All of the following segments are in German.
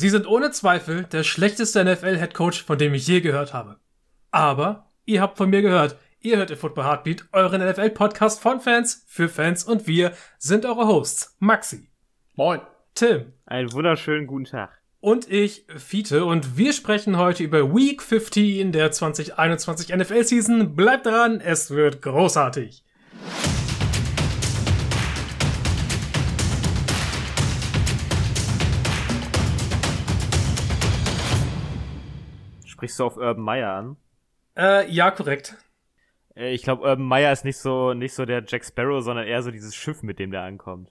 Sie sind ohne Zweifel der schlechteste NFL-Headcoach, von dem ich je gehört habe. Aber ihr habt von mir gehört. Ihr hört den Football Heartbeat, euren NFL-Podcast von Fans, für Fans und wir sind eure Hosts. Maxi. Moin. Tim. Einen wunderschönen guten Tag. Und ich, Fiete, und wir sprechen heute über Week 15 der 2021 NFL-Season. Bleibt dran, es wird großartig. Sprichst du auf Urban Meyer an? Äh, ja, korrekt. Äh, ich glaube, Urban Meyer ist nicht so, nicht so der Jack Sparrow, sondern eher so dieses Schiff, mit dem der ankommt.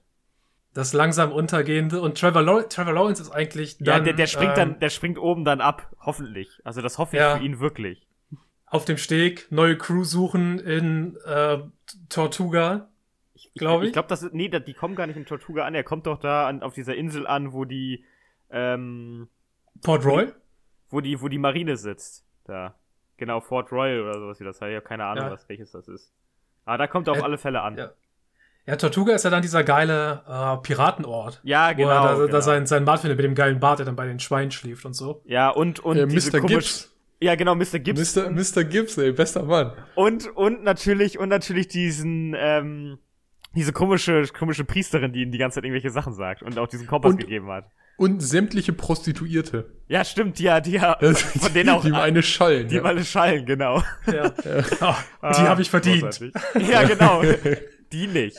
Das langsam untergehende und Trevor, Law Trevor Lawrence ist eigentlich dann, Ja, der, der springt ähm, dann, der springt oben dann ab, hoffentlich. Also das hoffe ich Ja. für ihn wirklich. auf dem Steg neue Crew suchen in äh, Tortuga. Glaub ich. Ich glaube, das nee, die kommen gar nicht in Tortuga an. Er kommt doch da an, auf dieser Insel an, wo die, ähm, Port Roy? Wo die, wo die Marine sitzt. Da. Genau, Fort Royal oder sowas wie das heißt. Ich habe keine Ahnung, Ja. was welches das ist. Aber da kommt er auf Äh, alle Fälle an. ja. Ja, Tortuga ist ja dann dieser geile äh, Piratenort. Ja, Wo genau. er da, genau. da sein, sein Bart findet mit dem geilen Bart, der dann bei den Schweinen schläft und so. ja, und, und Äh, diese Mr. Gibbs. Ja, genau, Mr. Gibbs. Mr. Mr. Gibbs, ey, bester Mann. Und, und natürlich, und natürlich diesen, ähm, diese komische, komische Priesterin, die ihm die ganze Zeit irgendwelche Sachen sagt und auch diesen Kompass Und- gegeben hat. Und sämtliche Prostituierte. Ja, stimmt, die ja, die ja, Das- von denen auch, die ihm eine schallen. die ja. ihm alle schallen, genau. Ja. Ah, Ah, die habe ich verdient. großartig. Ja, genau. Die nicht.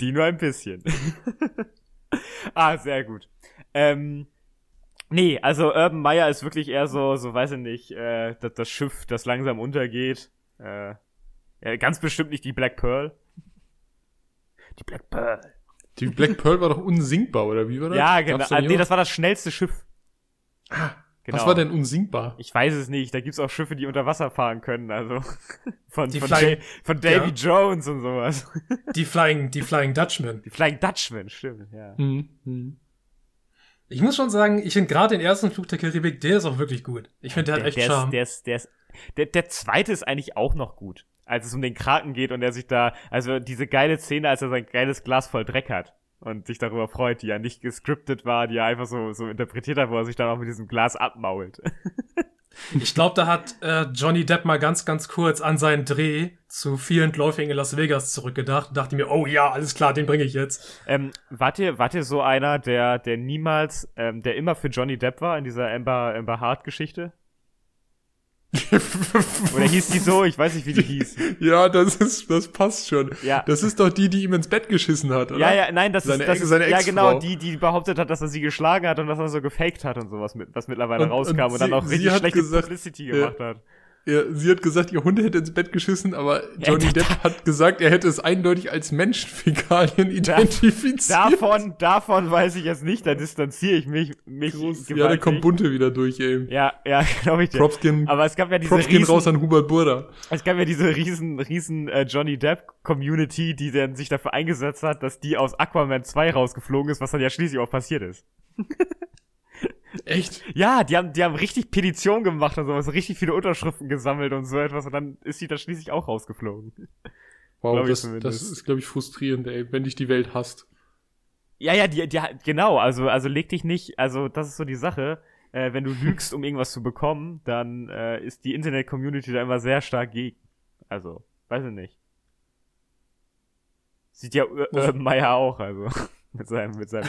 die nur ein bisschen. ah, sehr gut. Ähm, nee, also Urban Meyer ist wirklich eher so, so weiß ich nicht, äh, das, das Schiff, das langsam untergeht. Äh, ja, ganz bestimmt nicht die Black Pearl. Die Black Pearl. Die Black Pearl war doch unsinkbar, oder wie war das? Ja, genau. Da Ah, nee, das war das schnellste Schiff. Genau. Was war denn unsinkbar? Ich weiß es nicht. Da gibt's auch Schiffe, die unter Wasser fahren können. Also von, Die von, Flying- von Davy Jones und sowas. Die Flying, die Flying Dutchman. Die Flying Dutchman, stimmt, ja. Hm, hm. Ich muss schon sagen, ich finde gerade den ersten Flug der Karibik, der ist auch wirklich gut. Ich finde, der, hat echt der, Charme. ist, der, ist, der, ist, der, der zweite ist eigentlich auch noch gut. Als es um den Kraken geht und er sich da, also diese geile Szene, als er sein geiles Glas voll Dreck hat und sich darüber freut, die ja nicht gescriptet war, die er einfach so, so interpretiert hat, wo er sich dann auch mit diesem Glas abmault. Ich glaube, da hat äh, Johnny Depp mal ganz, ganz kurz an seinen Dreh zu vielen Läufingen in Las Vegas zurückgedacht und dachte mir, oh ja, alles klar, den bringe ich jetzt. Ähm, wart ihr, wart ihr so einer, der, der niemals, ähm, der immer für Johnny Depp war in dieser Amber, Amber Hart Geschichte? Oder hieß die so? Ich weiß nicht, wie die hieß. ja, das ist, das passt schon. Ja. Das ist doch die, die ihm ins Bett geschissen hat, oder? Ja, ja, nein, das Seine ist, das Ex- ist seine ja genau die, die behauptet hat, dass er sie geschlagen hat und dass er so gefaked hat und sowas, mit, was mittlerweile Und- rauskam und und, dann sie- auch sie richtig schlechte gesagt, Publicity gemacht hat. Ja, sie hat gesagt, ihr Hund hätte ins Bett geschissen, aber Johnny da- Depp hat gesagt, er hätte es eindeutig als Menschenfäkalien identifiziert. Davon, davon weiß ich jetzt nicht, da distanziere ich mich, mich Groß. Ja, da kommt Bunte wieder durch, ey. Ja, ja, glaube ich dir. Props gehen, Aber es gab ja diese Props gehen riesen, raus an Hubert Burda. Es gab ja diese riesen, riesen äh, Johnny Depp Community, die dann sich dafür eingesetzt hat, dass die aus Aquaman 2 rausgeflogen ist, was dann ja schließlich auch passiert ist. Echt? Ja, die haben, die haben richtig Petition gemacht und sowas, richtig viele Unterschriften gesammelt und so etwas und dann ist sie da schließlich auch rausgeflogen. Wow, das, das ist, glaube ich, frustrierend, ey, wenn dich die Welt hasst. Ja, ja, die, die, genau, also, also leg dich nicht, also das ist so die Sache, äh, wenn du lügst, um irgendwas zu bekommen, dann äh, ist die Internet-Community da immer sehr stark gegen. Also, weiß ich nicht. Sieht ja Ur- Muss- Urban Meyer auch, also. Mit seinem, mit seinem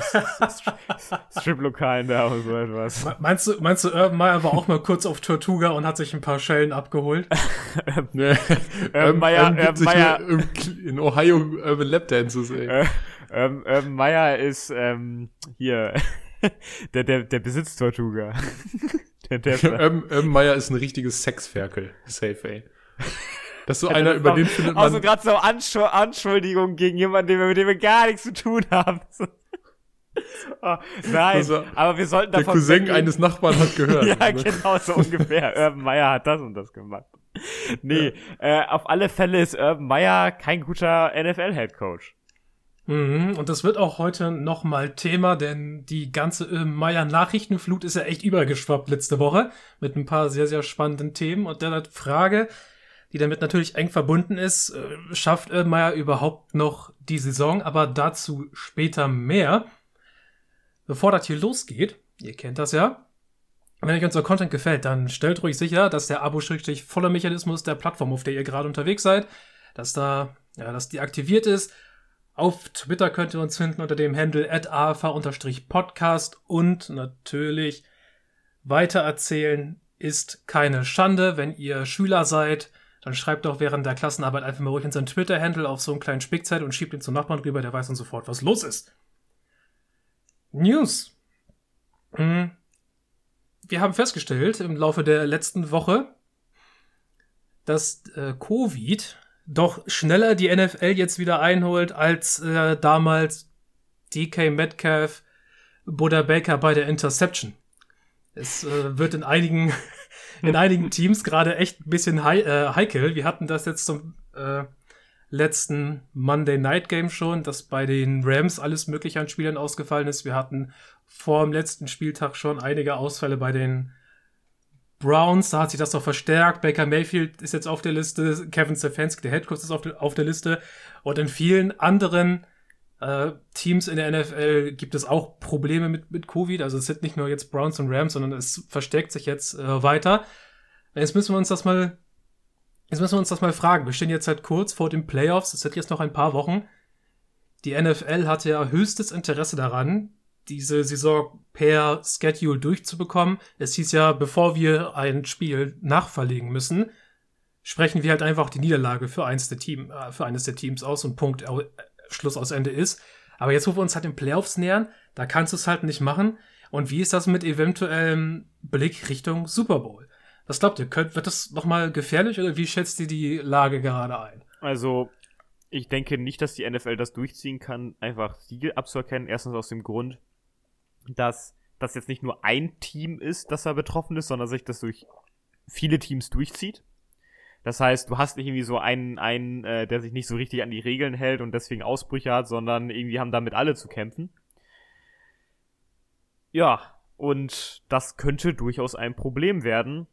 Strip-Lokalen da und so etwas. Me- Meinst du, meinst du, Urban Meyer war auch mal kurz auf Tortuga und hat sich ein paar Schellen abgeholt? Urban Meyer- gibt Urban sich Meyer- in Ohio Urban Lap Dances, ey. Urban Meyer ist, ähm, hier, der, der, der besitzt Tortuga. der, der, Urban, Urban Meyer ist ein richtiges Sexferkel. Safe, ey. Das ist so einer, Das über den findet man. gerade so Anschu Anschuldigungen gegen jemanden, den wir, mit dem wir gar nichts zu tun haben. oh, nein, Also, aber wir sollten Der davon Cousin weggehen. eines Nachbarn hat gehört. Ja, ne? genau, so ungefähr. Urban Meyer hat das und das gemacht. Nee, äh, auf alle Fälle ist Urban Meyer kein guter NFL-Headcoach. Mhm, und das wird auch heute nochmal Thema, denn die ganze äh, Meier-Nachrichtenflut ist ja echt übergeschwappt letzte Woche mit ein paar sehr, sehr spannenden Themen. Und dann die Frage, die damit natürlich eng verbunden ist, äh, schafft äh, Meier überhaupt noch die Saison? Aber dazu später mehr. bevor das hier losgeht, ihr kennt das ja, wenn euch unser Content gefällt, dann stellt ruhig sicher, dass der Abo-voller Mechanismus der Plattform, auf der ihr gerade unterwegs seid, dass da, ja, dass die aktiviert ist. Auf Twitter könnt ihr uns finden unter dem Handle afa-podcast und natürlich weitererzählen ist keine Schande. Wenn ihr Schüler seid, dann schreibt doch während der Klassenarbeit einfach mal ruhig unseren Twitter-Handle auf so einen kleinen Spickzeit und schiebt ihn zum Nachbarn rüber, der weiß dann sofort, was los ist. News. Hm. Wir haben festgestellt im Laufe der letzten Woche, dass äh, Covid doch schneller die NFL jetzt wieder einholt als äh, damals DK Metcalf, Buddha Baker bei der Interception. Es äh, wird in einigen in einigen Teams gerade echt ein bisschen hei äh, heikel. Wir hatten das jetzt zum äh, letzten Monday Night Game schon, dass bei den Rams alles mögliche an Spielern ausgefallen ist. Wir hatten vor dem letzten Spieltag schon einige Ausfälle bei den Browns, da hat sich das noch verstärkt. Baker Mayfield ist jetzt auf der Liste, Kevin Stefanski, der Headcoach, ist auf, de auf der Liste. Und in vielen anderen äh, Teams in der NFL gibt es auch Probleme mit, mit Covid. Also es sind nicht nur jetzt Browns und Rams, sondern es verstärkt sich jetzt äh, weiter. Jetzt müssen wir uns das mal, jetzt müssen wir uns das mal fragen. Wir stehen jetzt halt kurz vor den Playoffs. Es sind jetzt noch ein paar Wochen. Die NFL hatte ja höchstes Interesse daran, diese Saison per Schedule durchzubekommen. Es hieß ja, bevor wir ein Spiel nachverlegen müssen, sprechen wir halt einfach die Niederlage für eins der Team, äh, für eines der Teams aus und Punkt äh, Schluss aus Ende ist. Aber jetzt, wo wir uns halt den Playoffs nähern, da kannst du es halt nicht machen. Und wie ist das mit eventuellem Blick Richtung Super Bowl? Was glaubt ihr? Wird das nochmal gefährlich oder wie schätzt ihr die Lage gerade ein? Also, ich denke nicht, dass die NFL das durchziehen kann, einfach Siege abzuerkennen. Erstens aus dem Grund, dass das jetzt nicht nur ein Team ist, das da betroffen ist, sondern sich das durch viele Teams durchzieht. Das heißt, du hast nicht irgendwie so einen, einen äh, der sich nicht so richtig an die Regeln hält und deswegen Ausbrüche hat, sondern irgendwie haben damit alle zu kämpfen. Ja, und das könnte durchaus ein Problem werden,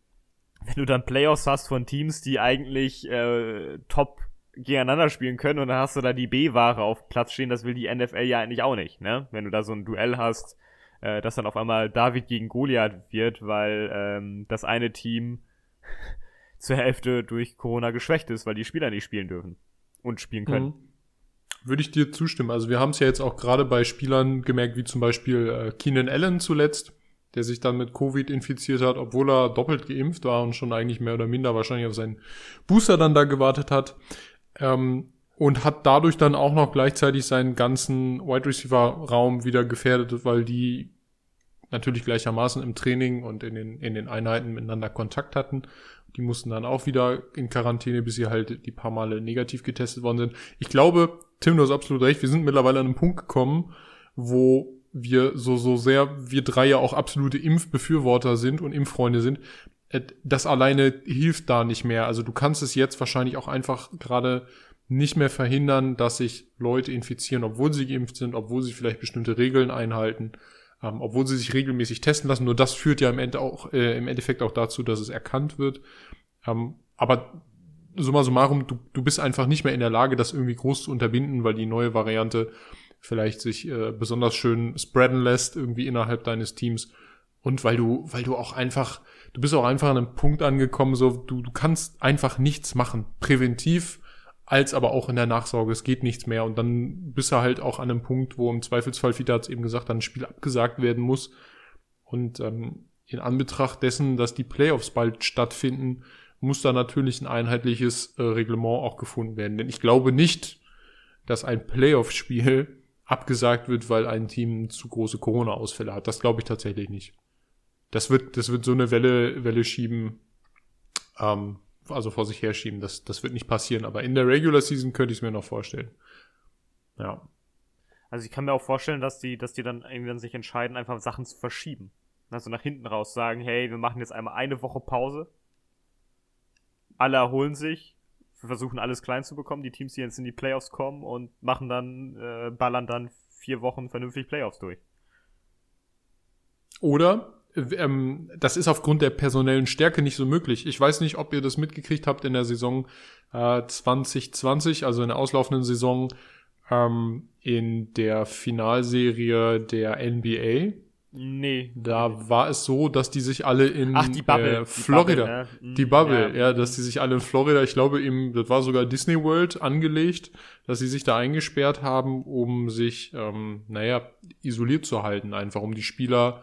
wenn du dann Playoffs hast von Teams, die eigentlich äh, top gegeneinander spielen können und dann hast du da die B-Ware auf Platz stehen, das will die NFL ja eigentlich auch nicht, ne? Wenn du da so ein Duell hast, äh, dass dann auf einmal David gegen Goliath wird, weil ähm, das eine Team zur Hälfte durch Corona geschwächt ist, weil die Spieler nicht spielen dürfen und spielen können. Mhm. Würde ich dir zustimmen. Also wir haben es ja jetzt auch gerade bei Spielern gemerkt, wie zum Beispiel äh, Keenan Allen zuletzt, der sich dann mit Covid infiziert hat, obwohl er doppelt geimpft war und schon eigentlich mehr oder minder wahrscheinlich auf seinen Booster dann da gewartet hat. Ähm, und hat dadurch dann auch noch gleichzeitig seinen ganzen Wide Receiver Raum wieder gefährdet, weil die natürlich gleichermaßen im Training und in den, in den Einheiten miteinander Kontakt hatten. Die mussten dann auch wieder in Quarantäne, bis sie halt die paar Male negativ getestet worden sind. Ich glaube, Tim, du hast absolut recht. Wir sind mittlerweile an einem Punkt gekommen, wo wir so, so sehr, wir drei ja auch absolute Impfbefürworter sind und Impffreunde sind. Äh, das alleine hilft da nicht mehr. Also du kannst es jetzt wahrscheinlich auch einfach gerade nicht mehr verhindern, dass sich Leute infizieren, obwohl sie geimpft sind, obwohl sie vielleicht bestimmte Regeln einhalten ähm, obwohl sie sich regelmäßig testen lassen. Nur das führt ja im, Ende auch, äh, im Endeffekt auch dazu, dass es erkannt wird. Ähm, aber summa summarum, du, du bist einfach nicht mehr in der Lage, das irgendwie groß zu unterbinden, weil die neue Variante vielleicht sich äh, besonders schön spreaden lässt, irgendwie innerhalb deines Teams. Und weil du, weil du auch einfach, du bist auch einfach an einem Punkt angekommen, so, du, du kannst einfach nichts machen. Präventiv als aber auch in der Nachsorge. Es geht nichts mehr. Und dann bist du halt auch an einem Punkt, wo im Zweifelsfall, Fita hat eben gesagt, dann ein Spiel abgesagt werden muss. Und ähm, in Anbetracht dessen, dass die Playoffs bald stattfinden, muss da natürlich ein einheitliches äh, Reglement auch gefunden werden. Denn ich glaube nicht, dass ein Playoff-Spiel abgesagt wird, weil ein Team zu große Corona-Ausfälle hat. Das glaube ich tatsächlich nicht. Das wird, das wird so eine Welle, Welle schieben, ähm, also vor sich herschieben. Das, das wird nicht passieren. Aber in der Regular Season könnte ich es mir noch vorstellen. Ja. Also ich kann mir auch vorstellen, dass die, dass die dann irgendwann sich entscheiden, einfach Sachen zu verschieben. Also nach hinten raus sagen, hey, wir machen jetzt einmal eine Woche Pause. Alle erholen sich. Wir versuchen alles klein zu bekommen, die Teams, die jetzt in die Playoffs kommen und machen dann, äh, ballern dann vier Wochen vernünftig Playoffs durch. Oder ähm, das ist aufgrund der personellen Stärke nicht so möglich. Ich weiß nicht, ob ihr das mitgekriegt habt in der Saison äh, 2020, also in der auslaufenden Saison, ähm, in der Finalserie der NBA. Nee. Da war es so, dass die sich alle in Ach, die Bubble. äh, Florida, Die Bubble, ne? die Bubble, Ja. ja. dass die sich alle in Florida, ich glaube eben, das war sogar Disney World angelegt, dass sie sich da eingesperrt haben, um sich, ähm, naja, isoliert zu halten, einfach um die Spieler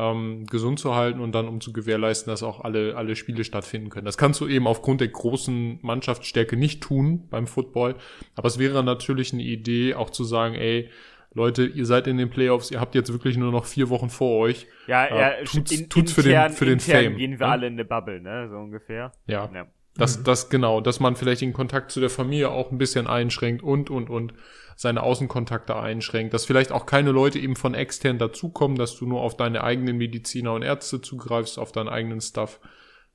ähm, gesund zu halten und dann um zu gewährleisten, dass auch alle, alle Spiele stattfinden können. Das kannst du eben aufgrund der großen Mannschaftsstärke nicht tun beim Football, aber es wäre natürlich eine Idee, auch zu sagen, ey, Leute, ihr seid in den Playoffs, ihr habt jetzt wirklich nur noch vier Wochen vor euch. Ja, Ja, ja, tut's- in, tut's für den- intern, für den Fame, gehen wir ne? alle in eine Bubble, ne, so ungefähr. Ja, Ja. Das, das genau, dass man vielleicht den Kontakt zu der Familie auch ein bisschen einschränkt und, und, und seine Außenkontakte einschränkt, dass vielleicht auch keine Leute eben von extern dazukommen, dass du nur auf deine eigenen Mediziner und Ärzte zugreifst, auf deinen eigenen Stuff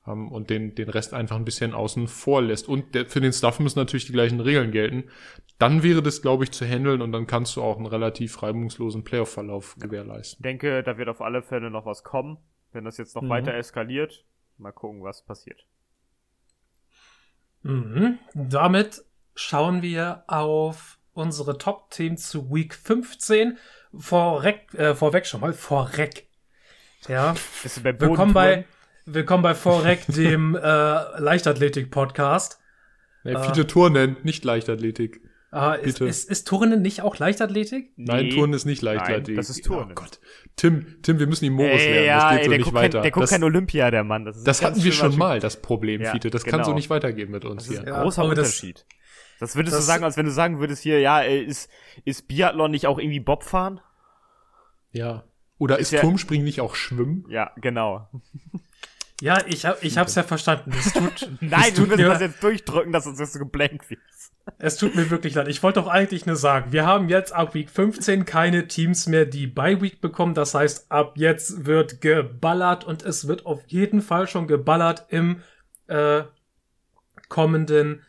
ähm, und den, den Rest einfach ein bisschen außen vor lässt. Und der, für den Stuff müssen natürlich die gleichen Regeln gelten. Dann wäre das, glaube ich, zu handeln und dann kannst du auch einen relativ reibungslosen Playoff-Verlauf gewährleisten. Ich denke, da wird auf alle Fälle noch was kommen, wenn das jetzt noch Mhm. weiter eskaliert. Mal gucken, was passiert. Mhm. Damit schauen wir auf unsere Top-Teams zu Week 15. Vorweg, äh, vorweg schon mal, vorweg. Ja, Bist du bei willkommen bei, willkommen bei Vorweg, dem äh, Leichtathletik-Podcast. Ja, viele Turnen, nicht Leichtathletik. Äh, ist, Bitte. ist, ist Turnen nicht auch Leichtathletik? Nein, Nee. Turnen ist nicht Leichtathletik. Nein, das ist Turnen. Oh Gott. Tim, Tim, wir müssen die Morus Ey, lernen. ja, das geht ey, so nicht guckt weiter. kein, der guckt das kein Olympia, der Mann. Das, ist das hatten wir schon mal, das Problem, Ja, Fiete. Das kann so genau. nicht weitergehen mit uns Das ist hier. ein Ja, großer aber das- Unterschied. Das, würdest du sagen, als wenn du sagen würdest hier, ja, ey, ist, ist Biathlon nicht auch irgendwie Bobfahren? Ja. Oder ist, ja- Turmspringen nicht auch Schwimmen? Ja, genau. Ja, ich, hab, ich hab's ja verstanden. Es tut, Nein, es du tut musst mir, das jetzt durchdrücken, dass uns das so geblankt wird. Es tut mir wirklich leid. Ich wollte doch eigentlich nur sagen, wir haben jetzt ab Week 15 keine Teams mehr, die Bye Week bekommen. Das heißt, ab jetzt wird geballert und es wird auf jeden Fall schon geballert im äh, kommenden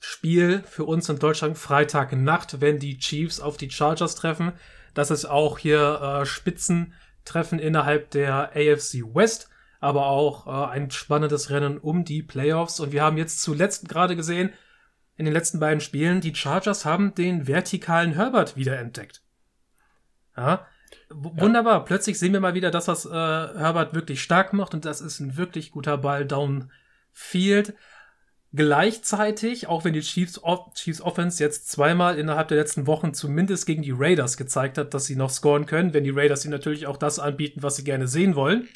Spiel für uns in Deutschland Freitagnacht, wenn die Chiefs auf die Chargers treffen. Das ist auch hier äh, Spitzentreffen innerhalb der AFC West, aber auch äh, ein spannendes Rennen um die Playoffs. Und wir haben jetzt zuletzt gerade gesehen, in den letzten beiden Spielen, die Chargers haben den vertikalen Herbert wiederentdeckt. Ja, wunderbar. Plötzlich sehen wir mal wieder das, was äh, Herbert wirklich stark macht und das ist ein wirklich guter Ball downfield. Gleichzeitig, auch wenn die Chiefs, Chiefs Offense jetzt zweimal innerhalb der letzten Wochen zumindest gegen die Raiders gezeigt hat, dass sie noch scoren können, wenn die Raiders ihnen natürlich auch das anbieten, was sie gerne sehen wollen,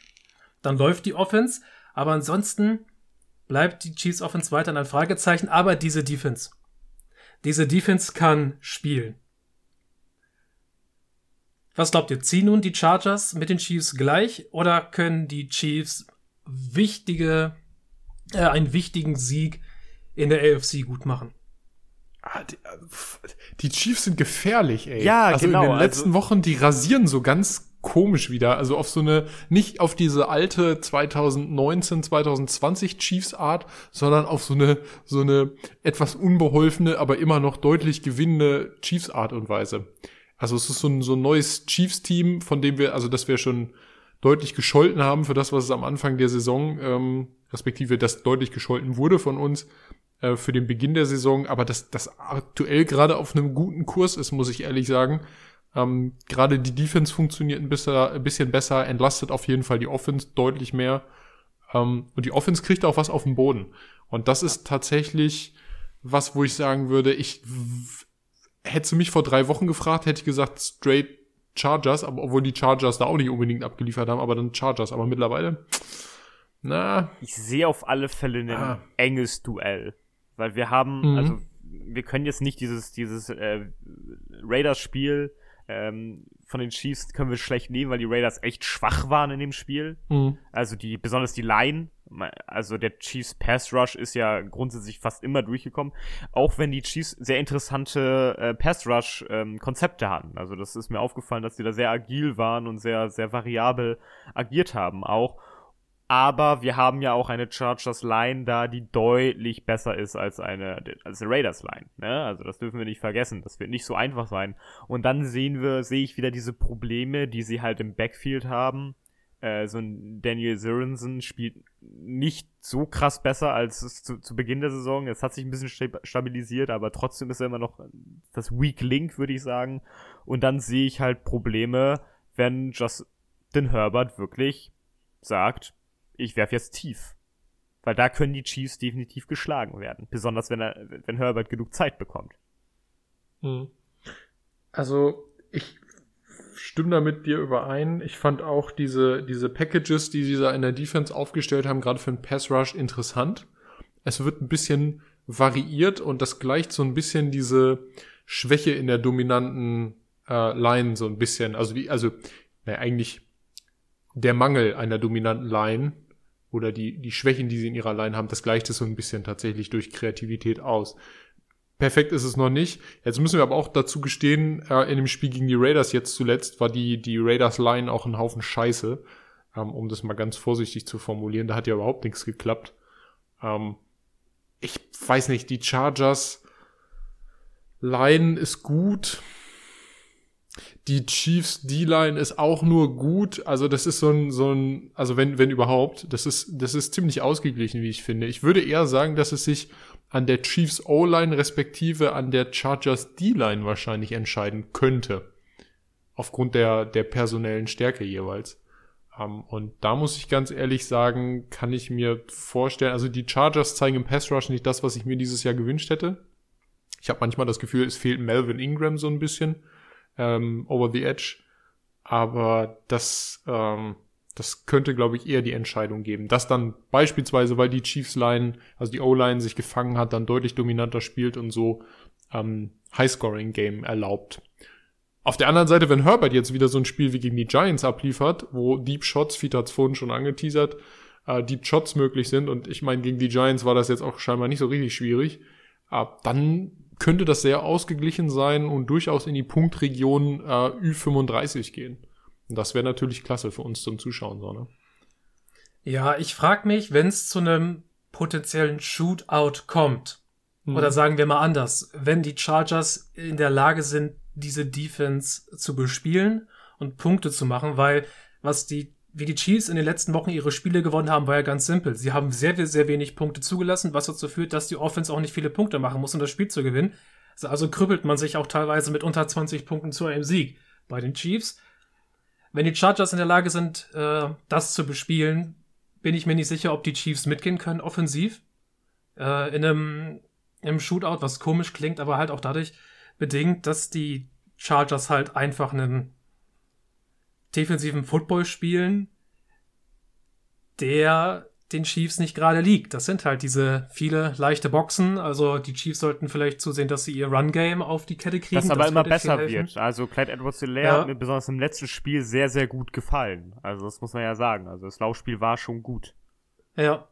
dann läuft die Offense. Aber ansonsten bleibt die Chiefs Offense weiter ein Fragezeichen, aber diese Defense. Diese Defense kann spielen. Was glaubt ihr? Ziehen nun die Chargers mit den Chiefs gleich oder können die Chiefs wichtige, äh, einen wichtigen Sieg in der AFC gut machen? Ah, die, äh, die Chiefs sind gefährlich, ey. Ja, also genau, in den also- letzten Wochen, die rasieren so ganz komisch wieder. Also auf so eine, nicht auf diese alte 2019, 2020 Chiefs Art, sondern auf so eine, so eine etwas unbeholfene, aber immer noch deutlich gewinnende Chiefs Art und Weise. Also es ist so ein, so ein neues Chiefs-Team, von dem wir, also das wir schon deutlich gescholten haben für das, was es am Anfang der Saison, ähm, respektive das deutlich gescholten wurde von uns äh, für den Beginn der Saison, aber das, das aktuell gerade auf einem guten Kurs ist, muss ich ehrlich sagen. Ähm, gerade die Defense funktioniert ein bisschen, ein bisschen besser, entlastet auf jeden Fall die Offense deutlich mehr. Ähm, und die Offense kriegt auch was auf den Boden. Und das ist tatsächlich was, wo ich sagen würde, ich hätte mich vor drei Wochen gefragt, hätte ich gesagt, straight Chargers, aber obwohl die Chargers da auch nicht unbedingt abgeliefert haben, aber dann Chargers. Aber mittlerweile, na, Ich sehe auf alle Fälle ein Ah. enges Duell. Weil wir haben, Mhm. also wir können jetzt nicht dieses, dieses äh, Raiders-Spiel ähm, von den Chiefs können wir schlecht nehmen, weil die Raiders echt schwach waren in dem Spiel. mh, Also die, besonders die Line, also der Chiefs Pass Rush ist ja grundsätzlich fast immer durchgekommen, auch wenn die Chiefs sehr interessante äh, Pass Rush ähm, Konzepte hatten. Also das ist mir aufgefallen, dass die da sehr agil waren und sehr, sehr variabel agiert haben auch. Aber wir haben ja auch eine Chargers Line da, die deutlich besser ist als eine, als eine Raiders Line. Ne? Also das dürfen wir nicht vergessen. Das wird nicht so einfach sein. Und dann sehen wir, sehe ich wieder diese Probleme, die sie halt im Backfield haben äh, so ein Daniel Sorensen spielt nicht so krass besser als zu, zu Beginn der Saison. Es hat sich ein bisschen stabilisiert, aber trotzdem ist er immer noch das Weak Link, würde ich sagen. Und dann sehe ich halt Probleme, wenn Justin Herbert wirklich sagt, ich werfe jetzt tief. Weil da können die Chiefs definitiv geschlagen werden. Besonders wenn er, wenn Herbert genug Zeit bekommt. Hm. Also, ich stimme da mit dir überein. Ich fand auch diese, diese Packages, die sie da in der Defense aufgestellt haben, gerade für den Pass Rush interessant. Es wird ein bisschen variiert und das gleicht so ein bisschen diese Schwäche in der dominanten äh, Line so ein bisschen. Also wie, also, naja, eigentlich der Mangel einer dominanten Line oder die, die Schwächen, die sie in ihrer Line haben, das gleicht es so ein bisschen tatsächlich durch Kreativität aus. Perfekt ist es noch nicht. Jetzt müssen wir aber auch dazu gestehen, äh, in dem Spiel gegen die Raiders jetzt zuletzt war die, die Raiders-Line auch ein Haufen Scheiße, ähm, um das mal ganz vorsichtig zu formulieren. Da hat ja überhaupt nichts geklappt. Ähm, ich weiß nicht, die Chargers Line ist gut. Die Chiefs D-Line ist auch nur gut. Also das ist so ein, so ein, also wenn, wenn überhaupt, das ist, das ist ziemlich ausgeglichen, wie ich finde. Ich würde eher sagen, dass es sich an der Chiefs O-Line respektive an der Chargers D-Line wahrscheinlich entscheiden könnte. Aufgrund der, der personellen Stärke jeweils. Um, ähm, und da muss ich ganz ehrlich sagen, kann ich mir vorstellen, also die Chargers zeigen im Pass Rush nicht das, was ich mir dieses Jahr gewünscht hätte. Ich habe manchmal das Gefühl, es fehlt Melvin Ingram so ein bisschen ähm, over the edge. Aber das, ähm, das könnte, glaube ich, eher die Entscheidung geben. Dass dann beispielsweise, weil die Chiefs-Line, also die O-Line sich gefangen hat, dann deutlich dominanter spielt und so ähm, High-Scoring-Game erlaubt. Auf der anderen Seite, wenn Herbert jetzt wieder so ein Spiel wie gegen die Giants abliefert, wo Deep Shots, Fiete hat vorhin schon angeteasert, äh, Deep Shots möglich sind und ich meine, gegen die Giants war das jetzt auch scheinbar nicht so richtig schwierig, äh, dann könnte das sehr ausgeglichen sein und durchaus in die Punktregion äh, Ü35 gehen. Und das wäre natürlich klasse für uns zum Zuschauen, so, ne? Ja, ich frage mich, wenn es zu einem potenziellen Shootout kommt, mhm. oder sagen wir mal anders, wenn die Chargers in der Lage sind, diese Defense zu bespielen und Punkte zu machen, weil was die wie die Chiefs in den letzten Wochen ihre Spiele gewonnen haben, war ja ganz simpel. Sie haben sehr, sehr wenig Punkte zugelassen, was dazu führt, dass die Offense auch nicht viele Punkte machen muss, um das Spiel zu gewinnen. Also krüppelt man sich auch teilweise mit unter 20 Punkten zu einem Sieg bei den Chiefs. Wenn die Chargers in der Lage sind, äh, das zu bespielen, bin ich mir nicht sicher, ob die Chiefs mitgehen können, offensiv. Äh, in einem, einem Shootout, was komisch klingt, aber halt auch dadurch bedingt, dass die Chargers halt einfach einen defensiven Football spielen, der den Chiefs nicht gerade liegt. Das sind halt diese viele leichte Boxen. Also die Chiefs sollten vielleicht zusehen, dass sie ihr Run-Game auf die Kette kriegen. Das aber das immer besser wird. Also Clyde Edwards-Hilaire ja. hat mir besonders im letzten Spiel sehr, sehr gut gefallen. Also das muss man ja sagen. Also das Laufspiel war schon gut. Ja.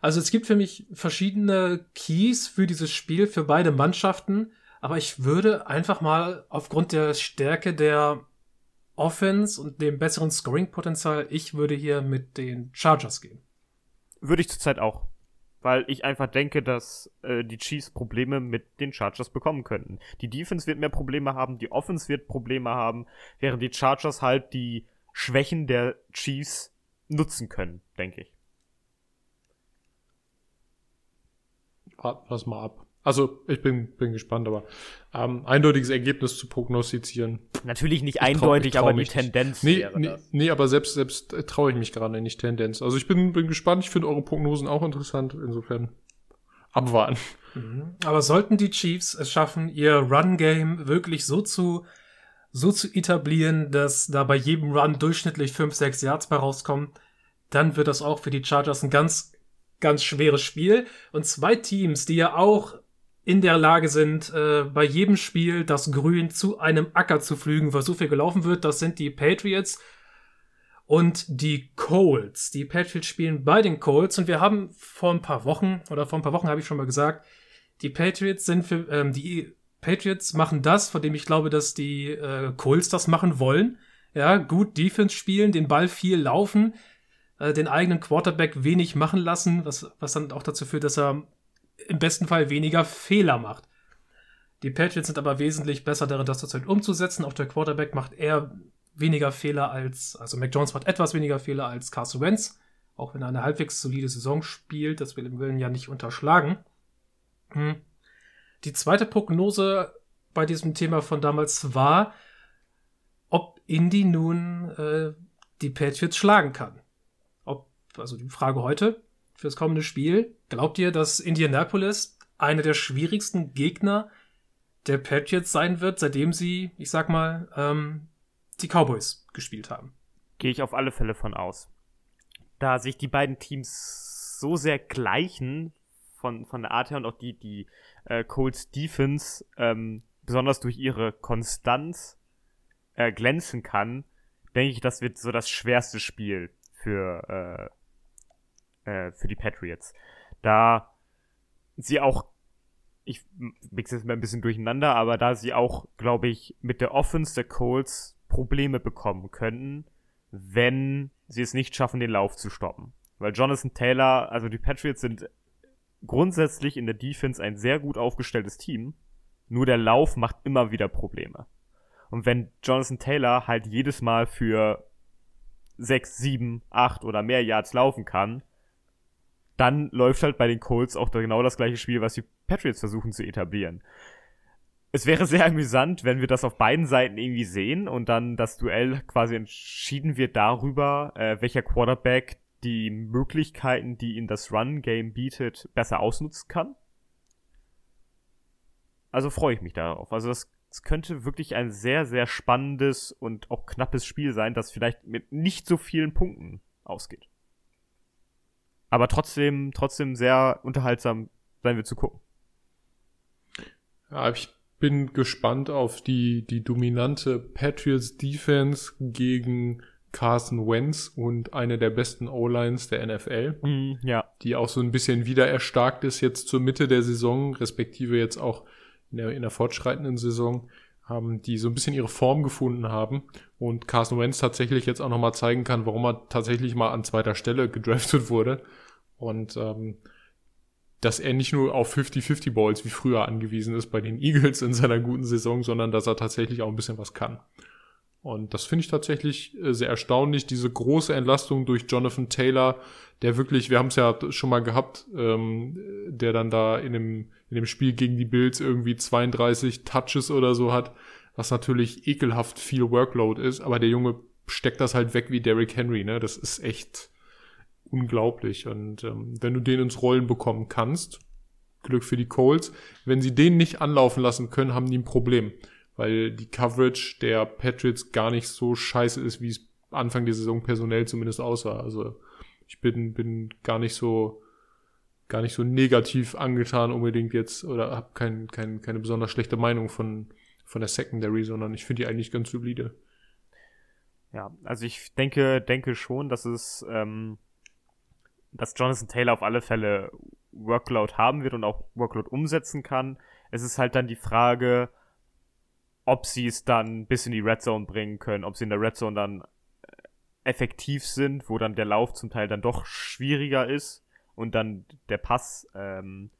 Also es gibt für mich verschiedene Keys für dieses Spiel für beide Mannschaften. Aber ich würde einfach mal aufgrund der Stärke der Offense und dem besseren Scoring-Potenzial, ich würde hier mit den Chargers gehen. Würde ich zurzeit auch. Weil ich einfach denke, dass äh, die Chiefs Probleme mit den Chargers bekommen könnten. Die Defense wird mehr Probleme haben, die Offense wird Probleme haben, während die Chargers halt die Schwächen der Chiefs nutzen können, denke ich. Warten wir mal ab. Also, ich bin, bin gespannt, aber ähm, eindeutiges Ergebnis zu prognostizieren. Natürlich nicht eindeutig, trau, aber die Tendenz nee, wäre nee, das. Nee, aber selbst, selbst äh, traue ich mich gerade nicht Tendenz. Also ich bin, bin gespannt, ich finde eure Prognosen auch interessant, insofern abwarten. Mhm. Aber sollten die Chiefs es schaffen, ihr Run-Game wirklich so zu, so zu etablieren, dass da bei jedem Run durchschnittlich 5, 6 Yards bei rauskommen, dann wird das auch für die Chargers ein ganz, ganz schweres Spiel. Und zwei Teams, die ja auch in der Lage sind, äh, bei jedem Spiel das Grün zu einem Acker zu flügen, was so viel gelaufen wird. Das sind die Patriots und die Colts. Die Patriots spielen bei den Colts und wir haben vor ein paar Wochen oder vor ein paar Wochen habe ich schon mal gesagt, die Patriots sind für ähm, die Patriots machen das, von dem ich glaube, dass die äh, Colts das machen wollen. Ja, gut Defense spielen, den Ball viel laufen, äh, den eigenen Quarterback wenig machen lassen, was, was dann auch dazu führt, dass er im besten Fall weniger Fehler macht. Die Patriots sind aber wesentlich besser darin, das zurzeit umzusetzen. Auch der Quarterback macht eher weniger Fehler als, also Mac Jones macht etwas weniger Fehler als Carson Wentz, auch wenn er eine halbwegs solide Saison spielt, das will im Willen ja nicht unterschlagen. Hm. Die zweite Prognose bei diesem Thema von damals war, ob Indy nun äh, die Patriots schlagen kann. Ob, also die Frage heute fürs kommende Spiel, glaubt ihr, dass Indianapolis einer der schwierigsten Gegner der Patriots sein wird, seitdem sie, ich sag mal, ähm, die Cowboys gespielt haben? Gehe ich auf alle Fälle von aus. Da sich die beiden Teams so sehr gleichen, von, von der Art her und auch die, die äh, Colts Defense ähm, besonders durch ihre Konstanz äh, glänzen kann, denke ich, das wird so das schwerste Spiel für, äh, äh, für die Patriots. Da sie auch, ich mixe jetzt mal ein bisschen durcheinander, aber da sie auch, glaube ich, mit der Offense der Colts Probleme bekommen könnten, wenn sie es nicht schaffen, den Lauf zu stoppen. Weil Jonathan Taylor, also die Patriots sind grundsätzlich in der Defense ein sehr gut aufgestelltes Team. Nur der Lauf macht immer wieder Probleme. Und wenn Jonathan Taylor halt jedes Mal für sechs, sieben, acht oder mehr Yards laufen kann, dann läuft halt bei den Colts auch genau das gleiche Spiel, was die Patriots versuchen zu etablieren. Es wäre sehr amüsant, wenn wir das auf beiden Seiten irgendwie sehen und dann das Duell quasi entschieden wird darüber, äh, welcher Quarterback die Möglichkeiten, die ihn das Run-Game bietet, besser ausnutzen kann. Also freue ich mich darauf. Also das, das, könnte wirklich ein sehr, sehr spannendes und auch knappes Spiel sein, das vielleicht mit nicht so vielen Punkten ausgeht. Aber trotzdem, trotzdem sehr unterhaltsam sein wird zu gucken. Ja, ich bin gespannt auf die, die dominante Patriots Defense gegen Carson Wentz und eine der besten O-Lines der NFL. Mm, ja. Die auch so ein bisschen wieder erstarkt ist jetzt zur Mitte der Saison, respektive jetzt auch in der, in der fortschreitenden Saison, haben die so ein bisschen ihre Form gefunden haben und Carson Wentz tatsächlich jetzt auch nochmal zeigen kann, warum er tatsächlich mal an zweiter Stelle gedraftet wurde. Und ähm, dass er nicht nur auf 50-50 Balls wie früher angewiesen ist bei den Eagles in seiner guten Saison, sondern dass er tatsächlich auch ein bisschen was kann. Und das finde ich tatsächlich äh, sehr erstaunlich, diese große Entlastung durch Jonathan Taylor, der wirklich, wir haben es ja schon mal gehabt, ähm, der dann da in dem, in dem Spiel gegen die Bills irgendwie 32 Touches oder so hat, was natürlich ekelhaft viel Workload ist, aber der Junge steckt das halt weg wie Derrick Henry, ne? Das ist echt unglaublich. Und ähm, wenn du den ins Rollen bekommen kannst, Glück für die Colts, wenn sie den nicht anlaufen lassen können, haben die ein Problem weil die Coverage der Patriots gar nicht so scheiße ist, wie es Anfang der Saison personell zumindest aussah. Also ich bin, bin gar nicht so gar nicht so negativ angetan unbedingt jetzt oder habe kein, kein, keine besonders schlechte Meinung von, von der Secondary, sondern ich finde die eigentlich ganz solide. Ja, also ich denke, denke schon, dass es, ähm, dass Jonathan Taylor auf alle Fälle Workload haben wird und auch Workload umsetzen kann. Es ist halt dann die Frage, ob sie es dann bis in die Red Zone bringen können, ob sie in der Red Zone dann äh, effektiv sind, wo dann der Lauf zum Teil dann doch schwieriger ist und dann der Pass ähm,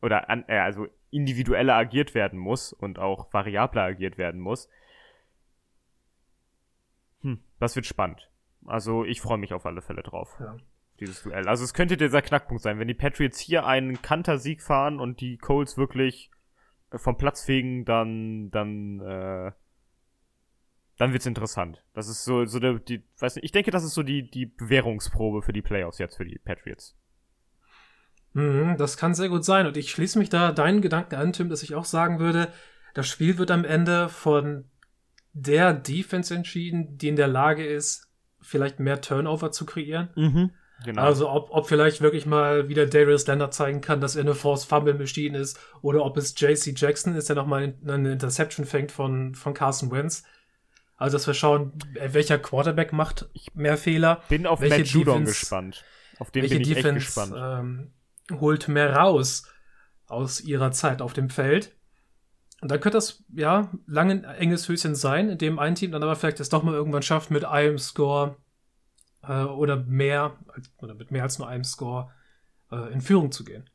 oder an, äh, also individueller agiert werden muss und auch variabler agiert werden muss. Hm, das wird spannend. Also ich freue mich auf alle Fälle drauf. Ja. Dieses Duell. Also es könnte dieser Knackpunkt sein, wenn die Patriots hier einen Kantersieg fahren und die Colts wirklich vom Platz fegen, dann, dann, äh, dann wird's interessant. Das ist so, so der, die, weiß nicht, ich denke, das ist so die, die Bewährungsprobe für die Playoffs jetzt für die Patriots. Mhm, das kann sehr gut sein. Und ich schließe mich da deinen Gedanken an, Tim, dass ich auch sagen würde, das Spiel wird am Ende von der Defense entschieden, die in der Lage ist, vielleicht mehr Turnover zu kreieren. Mhm. Genau. Also ob, ob vielleicht wirklich mal wieder Darius Leonard zeigen kann, dass er eine Force Fumble Machine ist oder ob es JC Jackson ist, der nochmal eine Interception fängt von, von Carson Wentz. Also dass wir schauen, welcher Quarterback macht mehr Fehler. Bin auf welche Matt Judon gespannt. Auf den bin ich Defense, echt gespannt. Ähm, holt mehr raus aus ihrer Zeit auf dem Feld. Und dann könnte das, ja, lange ein enges Höschen sein, in dem ein Team dann aber vielleicht es doch mal irgendwann schafft, mit einem Score äh, oder mehr, oder mit mehr als nur einem Score äh, in Führung zu gehen.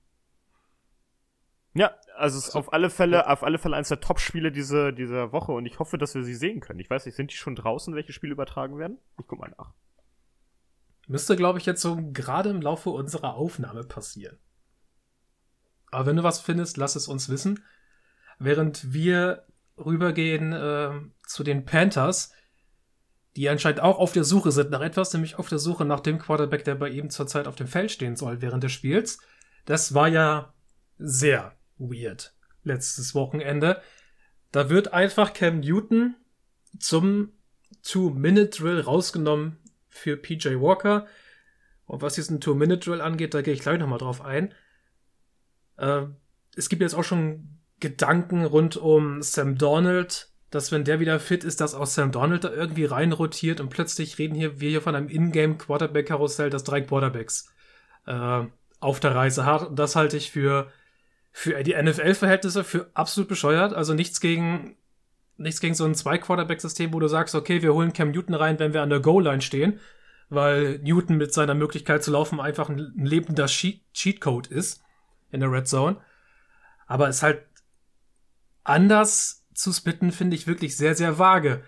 Ja, also es ist auf alle Fälle, auf alle Fälle eines der Top-Spiele diese, dieser Woche und ich hoffe, dass wir sie sehen können. Ich weiß nicht, sind die schon draußen, welche Spiele übertragen werden? Ich guck mal nach. Müsste, glaube ich, jetzt so gerade im Laufe unserer Aufnahme passieren. Aber wenn du was findest, lass es uns wissen. Während wir rübergehen äh, zu den Panthers, die anscheinend auch auf der Suche sind nach etwas, nämlich auf der Suche nach dem Quarterback, der bei ihm zurzeit auf dem Feld stehen soll während des Spiels. Das war ja sehr weird letztes Wochenende. Da wird einfach Cam Newton zum Two-Minute-Drill rausgenommen für PJ Walker. Und was diesen Two-Minute-Drill angeht, da gehe ich gleich nochmal drauf ein. Äh, es gibt jetzt auch schon Gedanken rund um Sam Donald, dass wenn der wieder fit ist, dass auch Sam Donald da irgendwie reinrotiert und plötzlich reden hier wir hier von einem Ingame Quarterback Karussell, das drei Quarterbacks äh, auf der Reise hat. Und das halte ich für für die NFL Verhältnisse für absolut bescheuert. Also nichts gegen nichts gegen so ein zwei Quarterback System, wo du sagst, okay, wir holen Cam Newton rein, wenn wir an der Goal Line stehen, weil Newton mit seiner Möglichkeit zu laufen einfach ein, ein lebender Cheat Cheatcode ist in der Red Zone. Aber es halt anders zu splitten, finde ich wirklich sehr, sehr vage.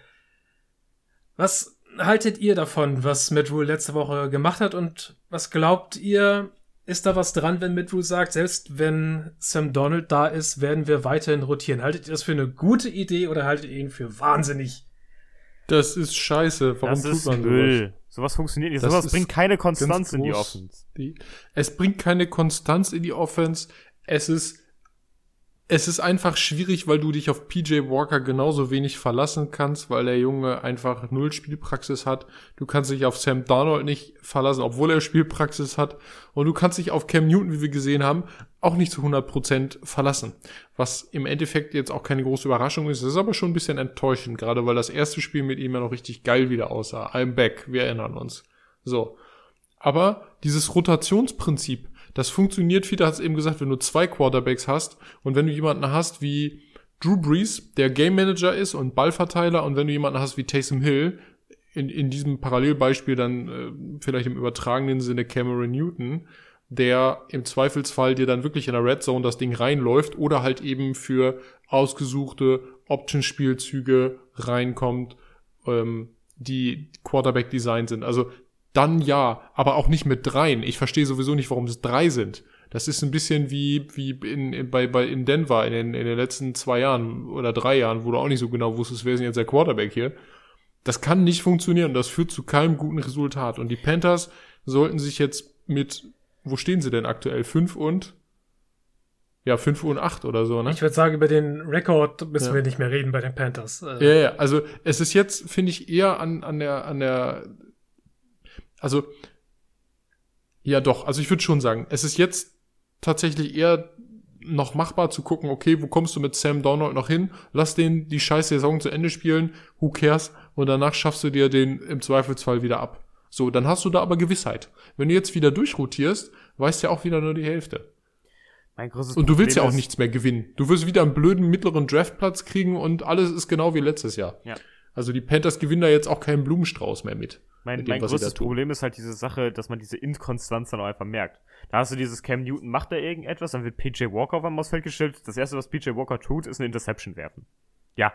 Was haltet ihr davon, was Matt Rule letzte Woche gemacht hat und was glaubt ihr, ist da was dran, wenn Matt Rule sagt, selbst wenn Sam Donald da ist, werden wir weiterhin rotieren? Haltet ihr das für eine gute Idee oder haltet ihr ihn für wahnsinnig? Das ist scheiße. Warum das tut man sowas? Sowas funktioniert nicht. Das Sowas bringt keine Konstanz in die. Offense. Die, es bringt keine Konstanz in die Offense. Es ist, es ist einfach schwierig, weil du dich auf PJ Walker genauso wenig verlassen kannst, weil der Junge einfach null Spielpraxis hat. Du kannst dich auf Sam Darnold nicht verlassen, obwohl er Spielpraxis hat. Und du kannst dich auf Cam Newton, wie wir gesehen haben, auch nicht zu 100% verlassen. Was im Endeffekt jetzt auch keine große Überraschung ist. Das ist aber schon ein bisschen enttäuschend, gerade weil das erste Spiel mit ihm ja noch richtig geil wieder aussah. I'm back, wir erinnern uns. So. Aber dieses Rotationsprinzip, das funktioniert, Peter hat es eben gesagt, wenn du zwei Quarterbacks hast und wenn du jemanden hast wie Drew Brees, der Game Manager ist und Ballverteiler und wenn du jemanden hast wie Taysom Hill, in, in diesem Parallelbeispiel dann äh, vielleicht im übertragenen Sinne Cameron Newton, der im Zweifelsfall dir dann wirklich in der Red Zone das Ding reinläuft oder halt eben für ausgesuchte Option-Spielzüge reinkommt, ähm, die Quarterback-Design sind. Also dann ja, aber auch nicht mit dreien. Ich verstehe sowieso nicht, warum es drei sind. Das ist ein bisschen wie, wie in, in, bei, bei, in Denver in den, in den letzten zwei Jahren oder drei Jahren, wo du auch nicht so genau wusstest, wer ist denn jetzt der Quarterback hier. Das kann nicht funktionieren das führt zu keinem guten Resultat. Und die Panthers sollten sich jetzt mit, wo stehen sie denn aktuell? Fünf und? Ja, fünf und acht oder so, ne? Ich würde sagen, über den Rekord müssen Ja. wir nicht mehr reden bei den Panthers. Äh, Ja, ja, also es ist jetzt, finde ich, eher an, an der, an der, also, ja doch, also ich würde schon sagen, es ist jetzt tatsächlich eher noch machbar zu gucken, okay, wo kommst du mit Sam Donald noch hin? Lass den die scheiß Saison zu Ende spielen, who cares? Und danach schaffst du dir den im Zweifelsfall wieder ab. So, dann hast du da aber Gewissheit. Wenn du jetzt wieder durchrotierst, weißt du ja auch wieder nur die Hälfte. Mein großes Und du willst ja Problem auch nichts mehr gewinnen. Du wirst wieder einen blöden mittleren Draftplatz kriegen und alles ist genau wie letztes Jahr. Ja. Also die Panthers gewinnen da jetzt auch keinen Blumenstrauß mehr mit. Mein, mit dem, mein größtes da. Problem ist halt diese Sache, dass man diese Inkonstanz dann auch einfach merkt. Da hast du dieses Cam Newton, macht er irgendetwas, dann wird PJ Walker auf einmal aufs Feld gestellt. Das erste, was PJ Walker tut, ist eine Interception werfen. Ja.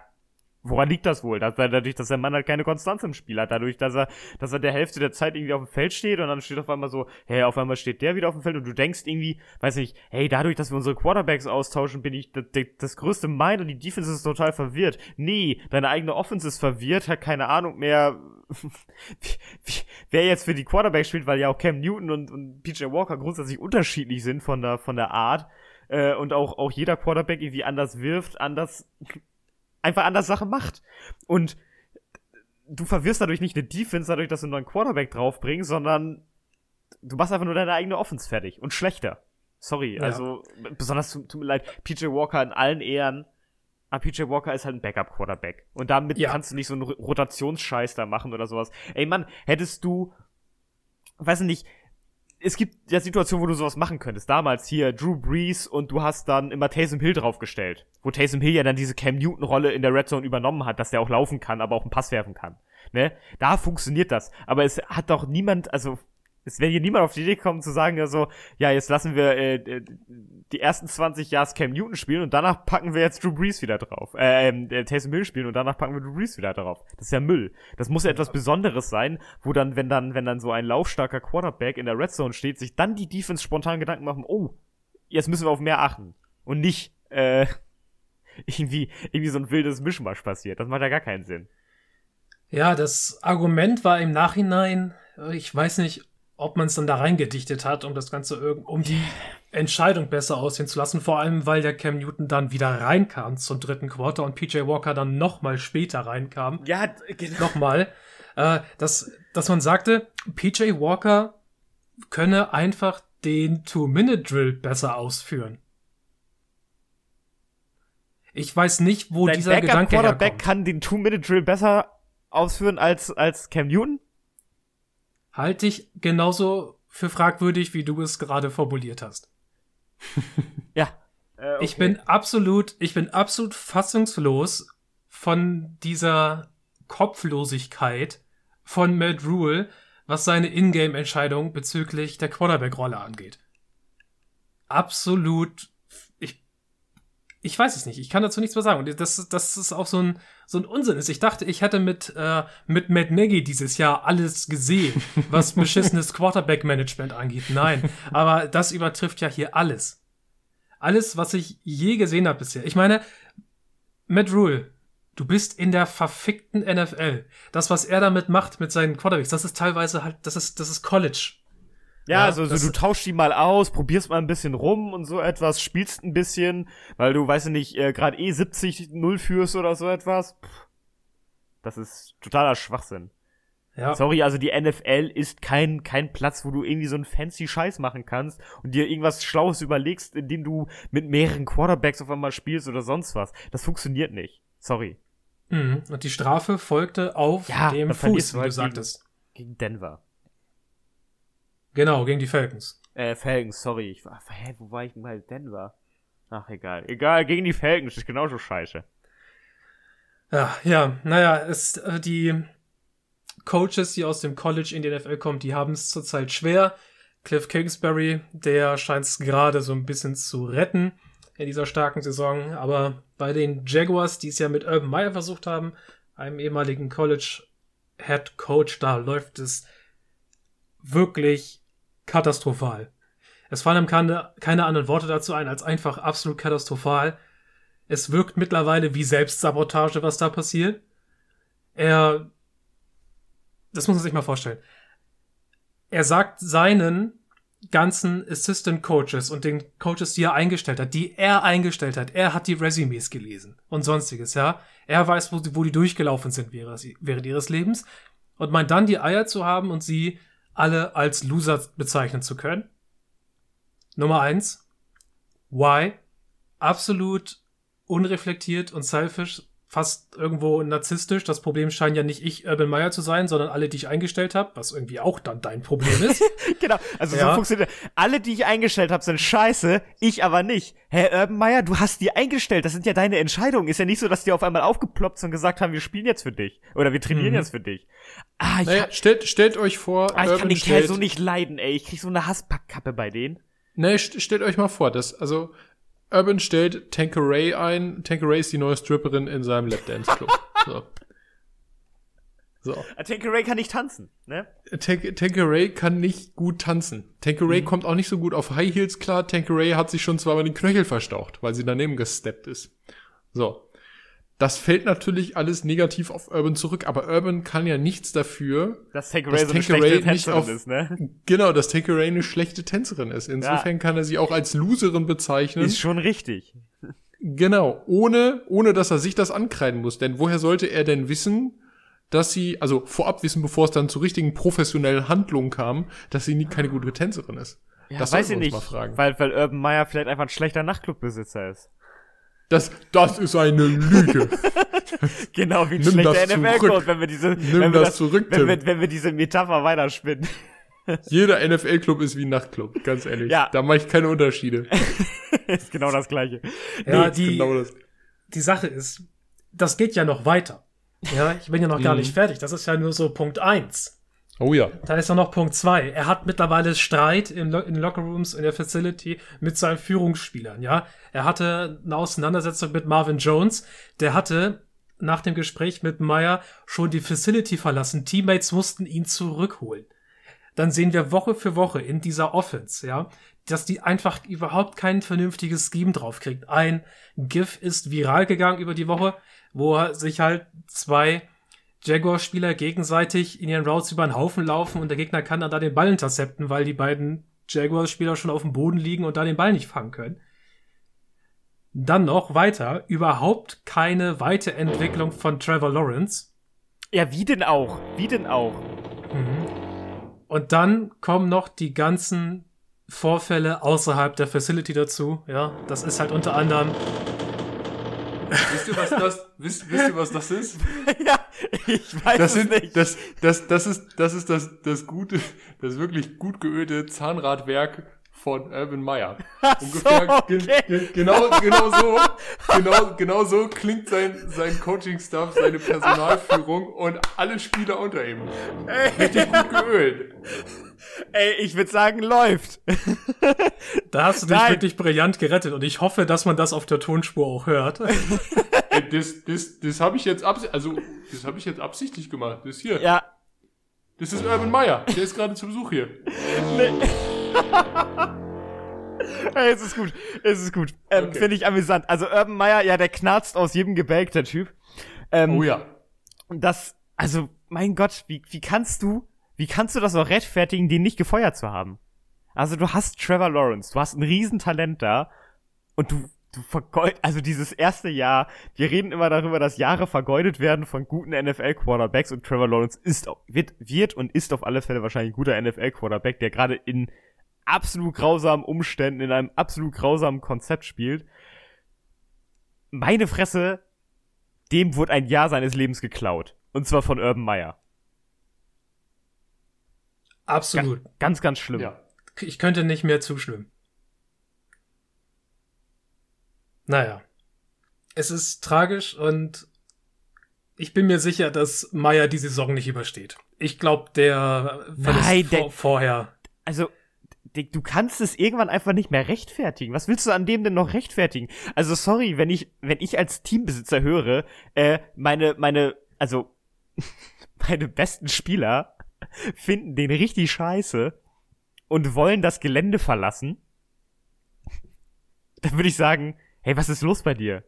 Woran liegt das wohl? Dass, dadurch, dass der Mann halt keine Konstanz im Spiel hat. Dadurch, dass er, dass er der Hälfte der Zeit irgendwie auf dem Feld steht und dann steht auf einmal so, hey, auf einmal steht der wieder auf dem Feld und du denkst irgendwie, weiß nicht, hey, dadurch, dass wir unsere Quarterbacks austauschen, bin ich das, das größte Mind und die Defense ist total verwirrt. Nee, deine eigene Offense ist verwirrt, hat keine Ahnung mehr, wer jetzt für die Quarterbacks spielt, weil ja auch Cam Newton und, und PJ Walker grundsätzlich unterschiedlich sind von der, von der Art. Äh, und auch, auch jeder Quarterback irgendwie anders wirft, anders, einfach anders Sachen macht. Und du verwirrst dadurch nicht eine Defense, dadurch, dass du einen neuen Quarterback draufbringst, sondern du machst einfach nur deine eigene Offense fertig und schlechter. Sorry, Ja. also besonders tut, mir leid, PJ Walker in allen Ehren. Aber PJ Walker ist halt ein Backup-Quarterback. Und damit Ja. kannst du nicht so einen Ro- Rotationsscheiß da machen oder sowas. Ey Mann, hättest du, weiß ich nicht, es gibt ja Situationen, wo du sowas machen könntest. Damals hier Drew Brees und du hast dann immer Taysom Hill draufgestellt. Wo Taysom Hill ja dann diese Cam Newton-Rolle in der Red Zone übernommen hat, dass der auch laufen kann, aber auch einen Pass werfen kann. Ne? Da funktioniert das. Aber es hat doch niemand, also Es wäre hier niemand auf die Idee gekommen zu sagen, ja so, ja, jetzt lassen wir äh, äh die ersten 20 Jahre Cam Newton spielen und danach packen wir jetzt Drew Brees wieder drauf. Äh, äh Taysom Hill spielen und danach packen wir Drew Brees wieder drauf. Das ist ja Müll. Das muss ja etwas Besonderes sein, wo dann, wenn dann, wenn dann so ein laufstarker Quarterback in der Red Zone steht, sich dann die Defense spontan Gedanken machen, oh, jetzt müssen wir auf mehr achten. Und nicht, äh, irgendwie, irgendwie so ein wildes Mischmasch passiert. Das macht ja gar keinen Sinn. Ja, das Argument war im Nachhinein, ich weiß nicht, ob man es dann da reingedichtet hat, um das Ganze um die Entscheidung besser aussehen zu lassen, vor allem weil der Cam Newton dann wieder reinkam zum dritten Quarter und PJ Walker dann nochmal später reinkam. Ja, genau. Nochmal. Äh, dass, dass man sagte, PJ Walker könne einfach den Two-Minute-Drill besser ausführen. Ich weiß nicht, wo Dein dieser Backup Gedanke Quarterback herkommt. kann den Two-Minute-Drill besser ausführen als, als Cam Newton? Halte ich genauso für fragwürdig, wie du es gerade formuliert hast. ja. Äh, okay. Ich bin absolut, ich bin absolut fassungslos von dieser Kopflosigkeit von Matt Rule, was seine Ingame-Entscheidung bezüglich der Quarterback-Rolle angeht. Absolut ich weiß es nicht. Ich kann dazu nichts mehr sagen. Und das, das ist auch so ein, so ein Unsinn ist. Ich dachte, ich hätte mit, äh, mit Matt Nagy dieses Jahr alles gesehen, was beschissenes Quarterback-Management angeht. Nein. Aber das übertrifft ja hier alles. Alles, was ich je gesehen habe bisher. Ich meine, Matt Rule, du bist in der verfickten NFL. Das, was er damit macht mit seinen Quarterbacks, das ist teilweise halt, das ist, das ist College. Ja, ja also so, du tauschst die mal aus, probierst mal ein bisschen rum und so etwas, spielst ein bisschen, weil du, weißt du nicht, äh, gerade eh 70-0 führst oder so etwas. Pff, das ist totaler Schwachsinn. Ja. Sorry, also die NFL ist kein, kein Platz, wo du irgendwie so einen fancy Scheiß machen kannst und dir irgendwas Schlaues überlegst, indem du mit mehreren Quarterbacks auf einmal spielst oder sonst was. Das funktioniert nicht. Sorry. Mhm. Und die Strafe folgte auf ja, dem Fuß, wie du halt sagtest. Gegen Denver. Genau, gegen die Falcons. Äh, Falcons, sorry. Ich war, hä, wo war ich denn bei Denver? Ach, egal. Egal, gegen die Falcons ist genauso scheiße. Ja, ja, naja, es, äh, die Coaches, die aus dem College in die NFL kommen, die haben es zurzeit schwer. Cliff Kingsbury, der scheint es gerade so ein bisschen zu retten in dieser starken Saison. Aber bei den Jaguars, die es ja mit Urban Meyer versucht haben, einem ehemaligen College Head Coach, da läuft es wirklich katastrophal. Es fallen ihm keine, keine anderen Worte dazu ein, als einfach absolut katastrophal. Es wirkt mittlerweile wie Selbstsabotage, was da passiert. Er, das muss man sich mal vorstellen. Er sagt seinen ganzen Assistant Coaches und den Coaches, die er eingestellt hat, die er eingestellt hat, er hat die Resumes gelesen und sonstiges, ja. Er weiß, wo, wo die durchgelaufen sind während ihres Lebens und meint dann die Eier zu haben und sie alle als Loser bezeichnen zu können. Nummer eins. Why? Absolut unreflektiert und selfish fast irgendwo narzisstisch. Das Problem scheint ja nicht ich, Urban Meyer, zu sein, sondern alle, die ich eingestellt habe, was irgendwie auch dann dein Problem ist. genau, also ja. so funktioniert. Alle, die ich eingestellt habe, sind scheiße, ich aber nicht. Herr Urban Meyer, du hast die eingestellt, das sind ja deine Entscheidungen. Ist ja nicht so, dass die auf einmal aufgeploppt sind und gesagt haben, wir spielen jetzt für dich. Oder wir trainieren mhm. jetzt für dich. Ah, ich naja, stellt, stellt euch vor, ah, ich Urban kann den Kerl so nicht leiden, ey. Ich krieg so eine Hasspackkappe bei denen. Nee, stellt euch mal vor, dass, also, Urban stellt Tankeray ein. Tankeray ist die neue Stripperin in seinem Lapdance-Club. so. So. Tankeray kann nicht tanzen, ne? Tank Tankeray kann nicht gut tanzen. Tankeray mhm. kommt auch nicht so gut auf High Heels klar. Tankeray hat sich schon zweimal den Knöchel verstaucht, weil sie daneben gesteppt ist. So. Das fällt natürlich alles negativ auf Urban zurück, aber Urban kann ja nichts dafür, dass Tankeray so eine schlechte Tänzerin auf, ist, ne? Genau, dass Tankeray eine schlechte Tänzerin ist. Insofern ja. kann er sie auch als Loserin bezeichnen. Ist schon richtig. Genau, ohne, ohne dass er sich das ankreiden muss. Denn woher sollte er denn wissen, dass sie, also vorab wissen, bevor es dann zu richtigen professionellen Handlungen kam, dass sie nie keine gute Tänzerin ist? Ja, das weiß ich nicht, weil, weil Urban Meyer vielleicht einfach ein schlechter Nachtclubbesitzer ist. Das, das ist eine Lüge. genau wie ein Nimm schlechter NFL-Code, wenn wir diese, Nimm wenn wir das, das zurück, wenn wir, wenn wir diese Metapher weiterspinnen. Jeder NFL-Club ist wie ein Nachtclub, ganz ehrlich. Ja. Da mache ich keine Unterschiede. ist genau das Gleiche. Ja, nee, die, genau das. die Sache ist, das geht ja noch weiter. Ja, ich bin ja noch gar mhm. nicht fertig. Das ist ja nur so Punkt eins. Oh ja. Da ist auch noch Punkt zwei. Er hat mittlerweile Streit in, Lo in Lockerrooms in der Facility mit seinen Führungsspielern, ja. Er hatte eine Auseinandersetzung mit Marvin Jones. Der hatte nach dem Gespräch mit Meyer schon die Facility verlassen. Teammates mussten ihn zurückholen. Dann sehen wir Woche für Woche in dieser Offense, ja, dass die einfach überhaupt kein vernünftiges Scheme draufkriegt. Ein GIF ist viral gegangen über die Woche, wo sich halt zwei Jaguar-Spieler gegenseitig in ihren Routes über den Haufen laufen und der Gegner kann dann da den Ball intercepten, weil die beiden Jaguars-Spieler schon auf dem Boden liegen und da den Ball nicht fangen können. Dann noch weiter, überhaupt keine Weiterentwicklung von Trevor Lawrence. Ja, wie denn auch? Wie denn auch? Mhm. Und dann kommen noch die ganzen Vorfälle außerhalb der Facility dazu. Ja, das ist halt unter anderem Wisst ihr, was das, wisst, wisst ihr, was das ist? ja, ich weiß Das, es sind, nicht. das, das, das ist, das ist das, das gute, das wirklich gut geölte Zahnradwerk von Urban Meyer. Ungefähr so, ge- okay. ge- genau, genau so, genau, genau so klingt sein, sein Coaching-Staff, seine Personalführung und alle Spieler unter ihm. Richtig gut geölt. Ey, ich würde sagen, läuft. Da hast du dich Nein. wirklich brillant gerettet und ich hoffe, dass man das auf der Tonspur auch hört. Ey, Das, das, das habe ich jetzt absichtlich, also, das habe ich jetzt absichtlich gemacht. Das hier. ja, Das ist Urban Meyer. Der ist gerade zu Besuch hier. Ey, es ist gut, es ist gut. Ähm, Okay. Finde ich amüsant. Also Urban Meyer, ja, der knarzt aus jedem Gebälk, der Typ. Ähm, Oh ja. Das, also, mein Gott, wie, wie kannst du, wie kannst du das auch rechtfertigen, den nicht gefeuert zu haben? Also du hast Trevor Lawrence, du hast ein Riesentalent da und du, du vergeud, also dieses erste Jahr, wir reden immer darüber, dass Jahre vergeudet werden von guten NFL-Quarterbacks und Trevor Lawrence ist, wird, wird und ist auf alle Fälle wahrscheinlich ein guter NFL-Quarterback, der gerade in absolut grausamen Umständen, in einem absolut grausamen Konzept spielt. Meine Fresse, dem wurde ein Jahr seines Lebens geklaut. Und zwar von Urban Meyer. Absolut. Ganz, ganz schlimm. Ja. Ich könnte nicht mehr zustimmen. Naja. Es ist tragisch und ich bin mir sicher, dass Meyer die Saison nicht übersteht. Ich glaube, der verlässt Nein, der- vor, vorher. Also, du kannst es irgendwann einfach nicht mehr rechtfertigen. Was willst du an dem denn noch rechtfertigen? Also, sorry, wenn ich, wenn ich als Teambesitzer höre, äh, meine, meine, also, meine besten Spieler finden den richtig scheiße und wollen das Gelände verlassen, dann würde ich sagen, hey, was ist los bei dir?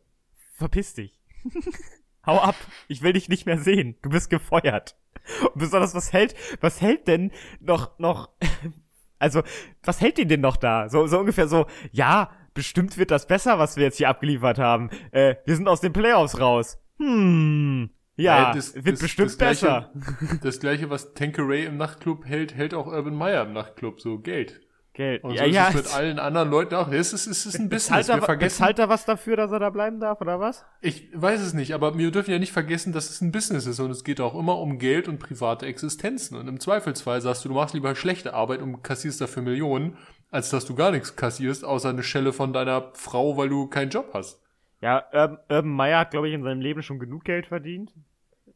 Verpiss dich. Hau ab. Ich will dich nicht mehr sehen. Du bist gefeuert. Und besonders, was hält, was hält denn noch, noch, also, was hält den denn noch da? So, so ungefähr so, ja, bestimmt wird das besser, was wir jetzt hier abgeliefert haben. Äh, wir sind aus den Playoffs raus. Hm. Ja, Ey, das- wird das- bestimmt das Gleiche- besser. Das gleiche, was Tanqueray im Nachtclub hält, hält auch Urban Meyer im Nachtclub, so Geld. Geld. Und ja, so ist ja. es mit allen anderen Leuten auch. Es ist, es ist ein Business. er, Wir vergessen, bezahlt er was dafür, dass er da bleiben darf, oder was? ich weiß es nicht, aber wir dürfen ja nicht vergessen, dass es ein Business ist und es geht auch immer um Geld und private Existenzen. Und im Zweifelsfall sagst du, du machst lieber schlechte Arbeit und kassierst dafür Millionen, als dass du gar nichts kassierst, außer eine Schelle von deiner Frau, weil du keinen Job hast. Ja, Urban, Urban Meyer hat, glaube ich, in seinem Leben schon genug Geld verdient.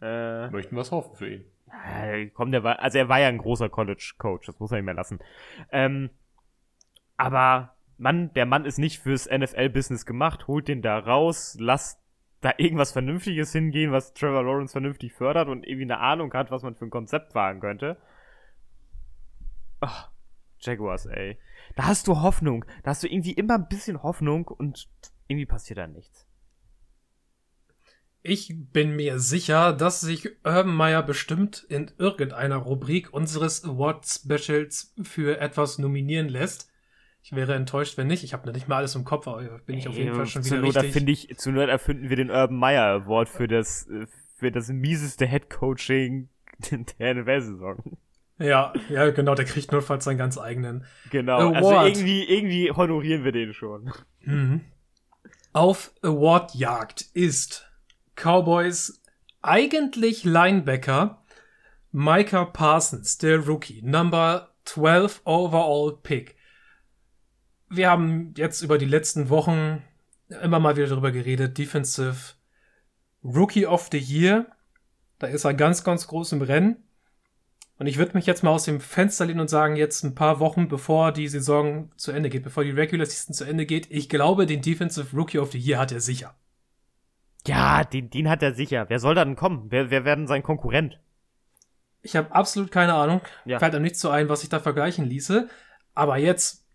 Äh, Möchten was hoffen für ihn. Äh, komm, der war, also er war ja ein großer College-Coach, das muss man ihm mehr lassen. Ähm, aber Mann, der Mann ist nicht fürs NFL-Business gemacht, holt den da raus, lass da irgendwas Vernünftiges hingehen, was Trevor Lawrence vernünftig fördert und irgendwie eine Ahnung hat, was man für ein Konzept wagen könnte. Ach, Jaguars, ey. Da hast du Hoffnung, da hast du irgendwie immer ein bisschen Hoffnung und irgendwie passiert da nichts. Ich bin mir sicher, dass sich Urban Meyer bestimmt in irgendeiner Rubrik unseres Award Specials für etwas nominieren lässt. Ich wäre enttäuscht, wenn nicht. Ich habe nicht mal alles im Kopf, aber bin ich auf jeden Fall schon zur wieder Not richtig. ich, zur Not erfinden wir den Urban Meyer Award für das, äh, für das mieseste Head Coaching der NFL-Saison. Ja, ja, genau, der kriegt notfalls seinen ganz eigenen. Genau. Also Award. irgendwie, irgendwie honorieren wir den schon. Mhm. Auf Awardjagd ist Cowboys eigentlich Linebacker Micah Parsons, der Rookie, Number 12 Overall Pick. Wir haben jetzt über die letzten Wochen immer mal wieder darüber geredet, Defensive Rookie of the Year. Da ist er ganz, ganz groß im Rennen. Und ich würde mich jetzt mal aus dem Fenster lehnen und sagen, jetzt ein paar Wochen bevor die Saison zu Ende geht, bevor die Regular Season zu Ende geht, ich glaube, den Defensive Rookie of the Year hat er sicher. Ja, den, den hat er sicher. Wer soll da denn kommen? Wer, wer werden sein Konkurrent? Ich habe absolut keine Ahnung. Ja. Fällt einem nichts so ein, was ich da vergleichen ließe. Aber jetzt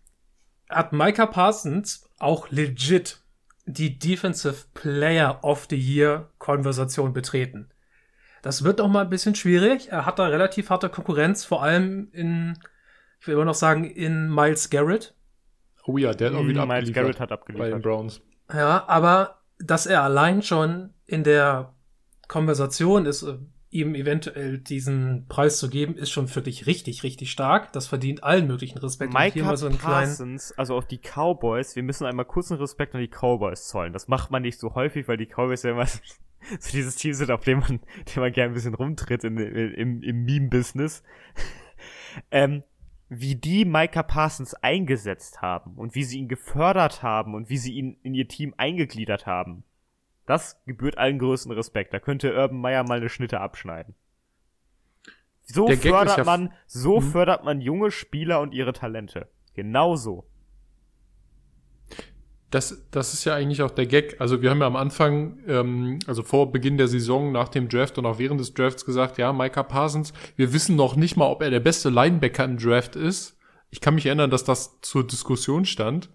hat Micah Parsons auch legit die Defensive Player of the Year Konversation betreten. Das wird noch mal ein bisschen schwierig. Er hat da relativ harte Konkurrenz, vor allem in, ich will immer noch sagen, in Miles Garrett. Oh ja, der hat auch wieder Hm, Miles abgeliefert Garrett hat bei den abgeliefert. Browns. Ja, aber dass er allein schon in der Konversation ist, äh, ihm eventuell diesen Preis zu geben, ist schon wirklich richtig, richtig stark. Das verdient allen möglichen Respekt. Und hier mal so einen kleinen, Parsons, also auf die Cowboys, wir müssen einmal kurzen Respekt an die Cowboys zollen. Das macht man nicht so häufig, weil die Cowboys ja immer so dieses Team sind, auf dem man, dem man gerne ein bisschen rumtritt in, im, im Meme-Business. ähm, wie die Micah Parsons eingesetzt haben und wie sie ihn gefördert haben und wie sie ihn in ihr Team eingegliedert haben. Das gebührt allen größten Respekt. Da könnte Urban Meyer mal eine Schnitte abschneiden. So Der fördert ja man, so Mhm. fördert man junge Spieler und ihre Talente. Genau so. Das, das ist ja eigentlich auch der Gag. Also wir haben ja am Anfang, ähm, also vor Beginn der Saison, nach dem Draft und auch während des Drafts gesagt, ja, Micah Parsons, wir wissen noch nicht mal, ob er der beste Linebacker im Draft ist. Ich kann mich erinnern, dass das zur Diskussion stand.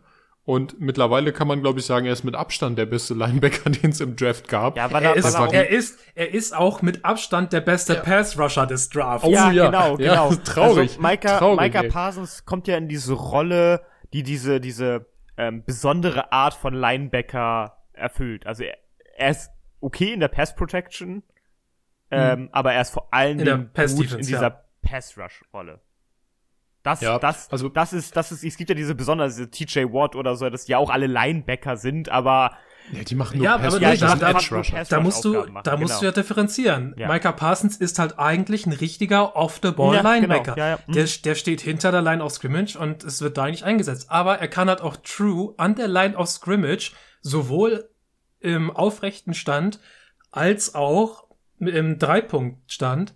Und mittlerweile kann man, glaube ich, sagen, er ist mit Abstand der beste Linebacker, den es im Draft gab. Ja, weil er er, ist, weil er er ist, er ist auch mit Abstand der beste Pass-Rusher des Drafts. Oh, ja, ja. genau, Ja, genau. traurig. Also Micah, Traurig, Micah. Parsons kommt ja in diese Rolle, die diese, diese ähm, besondere Art von Linebacker erfüllt. Also er, er ist okay in der Pass Protection, ähm, aber er ist vor allen Mhm. In der Dingen Pass gut in dieser ja. Das, Ja, das, also- das ist, das ist, es gibt ja diese besonders, diese TJ Watt oder so, dass die ja auch alle Linebacker sind, aber Ja, die machen nur Ja, Pass aber das da- sind da- Da musst du, machen, da musst genau. du ja differenzieren. Ja. Micah Parsons ist halt eigentlich ein richtiger Off-the-Ball-Linebacker. Ja, genau. Ja, ja. Mhm. Der, der steht hinter der Line of Scrimmage und es wird da nicht eingesetzt. Aber er kann halt auch true an der Line of Scrimmage sowohl im aufrechten Stand als auch im Dreipunktstand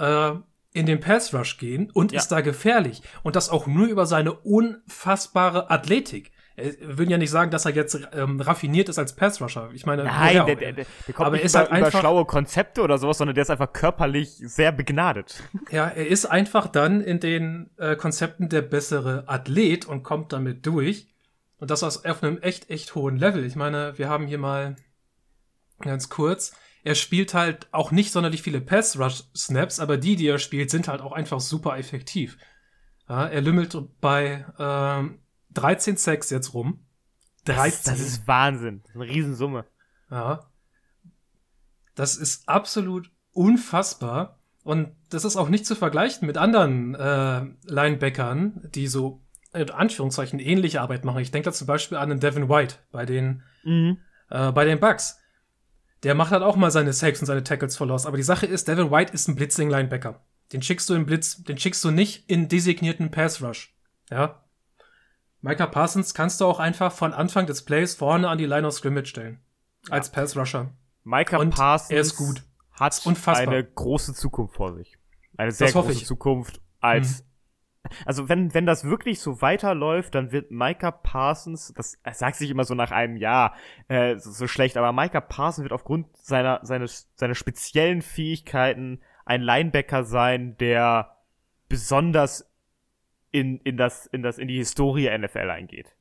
äh, in den Pass Rush gehen und Ja. ist da gefährlich. Und das auch nur über seine unfassbare Athletik. Wir würden ja nicht sagen, dass er jetzt ähm, raffiniert ist als Pass Rusher. Ich meine, Nein, der, der, der, der kommt Aber nicht ist über, halt über einfach- schlaue Konzepte oder sowas, sondern der ist einfach körperlich sehr begnadet. Ja, er ist einfach dann in den äh, Konzepten der bessere Athlet und kommt damit durch. Und das aus auf einem echt, echt hohen Level. Ich meine, wir haben hier mal ganz kurz. Er spielt halt auch nicht sonderlich viele Pass-Rush-Snaps, aber die, die er spielt, sind halt auch einfach super effektiv. Ja, er lümmelt bei ähm, 13 Sacks jetzt rum. 13. Das ist, das ist Wahnsinn. Das ist eine Riesensumme. Ja. Das ist absolut unfassbar. Und das ist auch nicht zu vergleichen mit anderen äh, Linebackern, die so in Anführungszeichen ähnliche Arbeit machen. Ich denke da zum Beispiel an den Devin White bei den, Mhm. äh, bei den Bucks. Der macht halt auch mal seine Sacks und seine Tackles for Loss. Aber die Sache ist, Devin White ist ein Blitzing-Linebacker. Den schickst du im Blitz, den schickst du nicht in designierten Pass Rush. Ja. Micah Parsons kannst du auch einfach von Anfang des Plays vorne an die Line of Scrimmage stellen. Als Pass Rusher. Micah Und Parsons er ist gut. hat unfassbar. eine große Zukunft vor sich. Eine sehr große ich. Zukunft als also wenn, wenn das wirklich so weiterläuft, dann wird Micah Parsons, das sagt sich immer so nach einem Jahr äh, so, so schlecht, aber Micah Parsons wird aufgrund seiner, seines, seiner speziellen Fähigkeiten ein Linebacker sein, der besonders in, in, das, in, das, in die Historie NFL eingeht.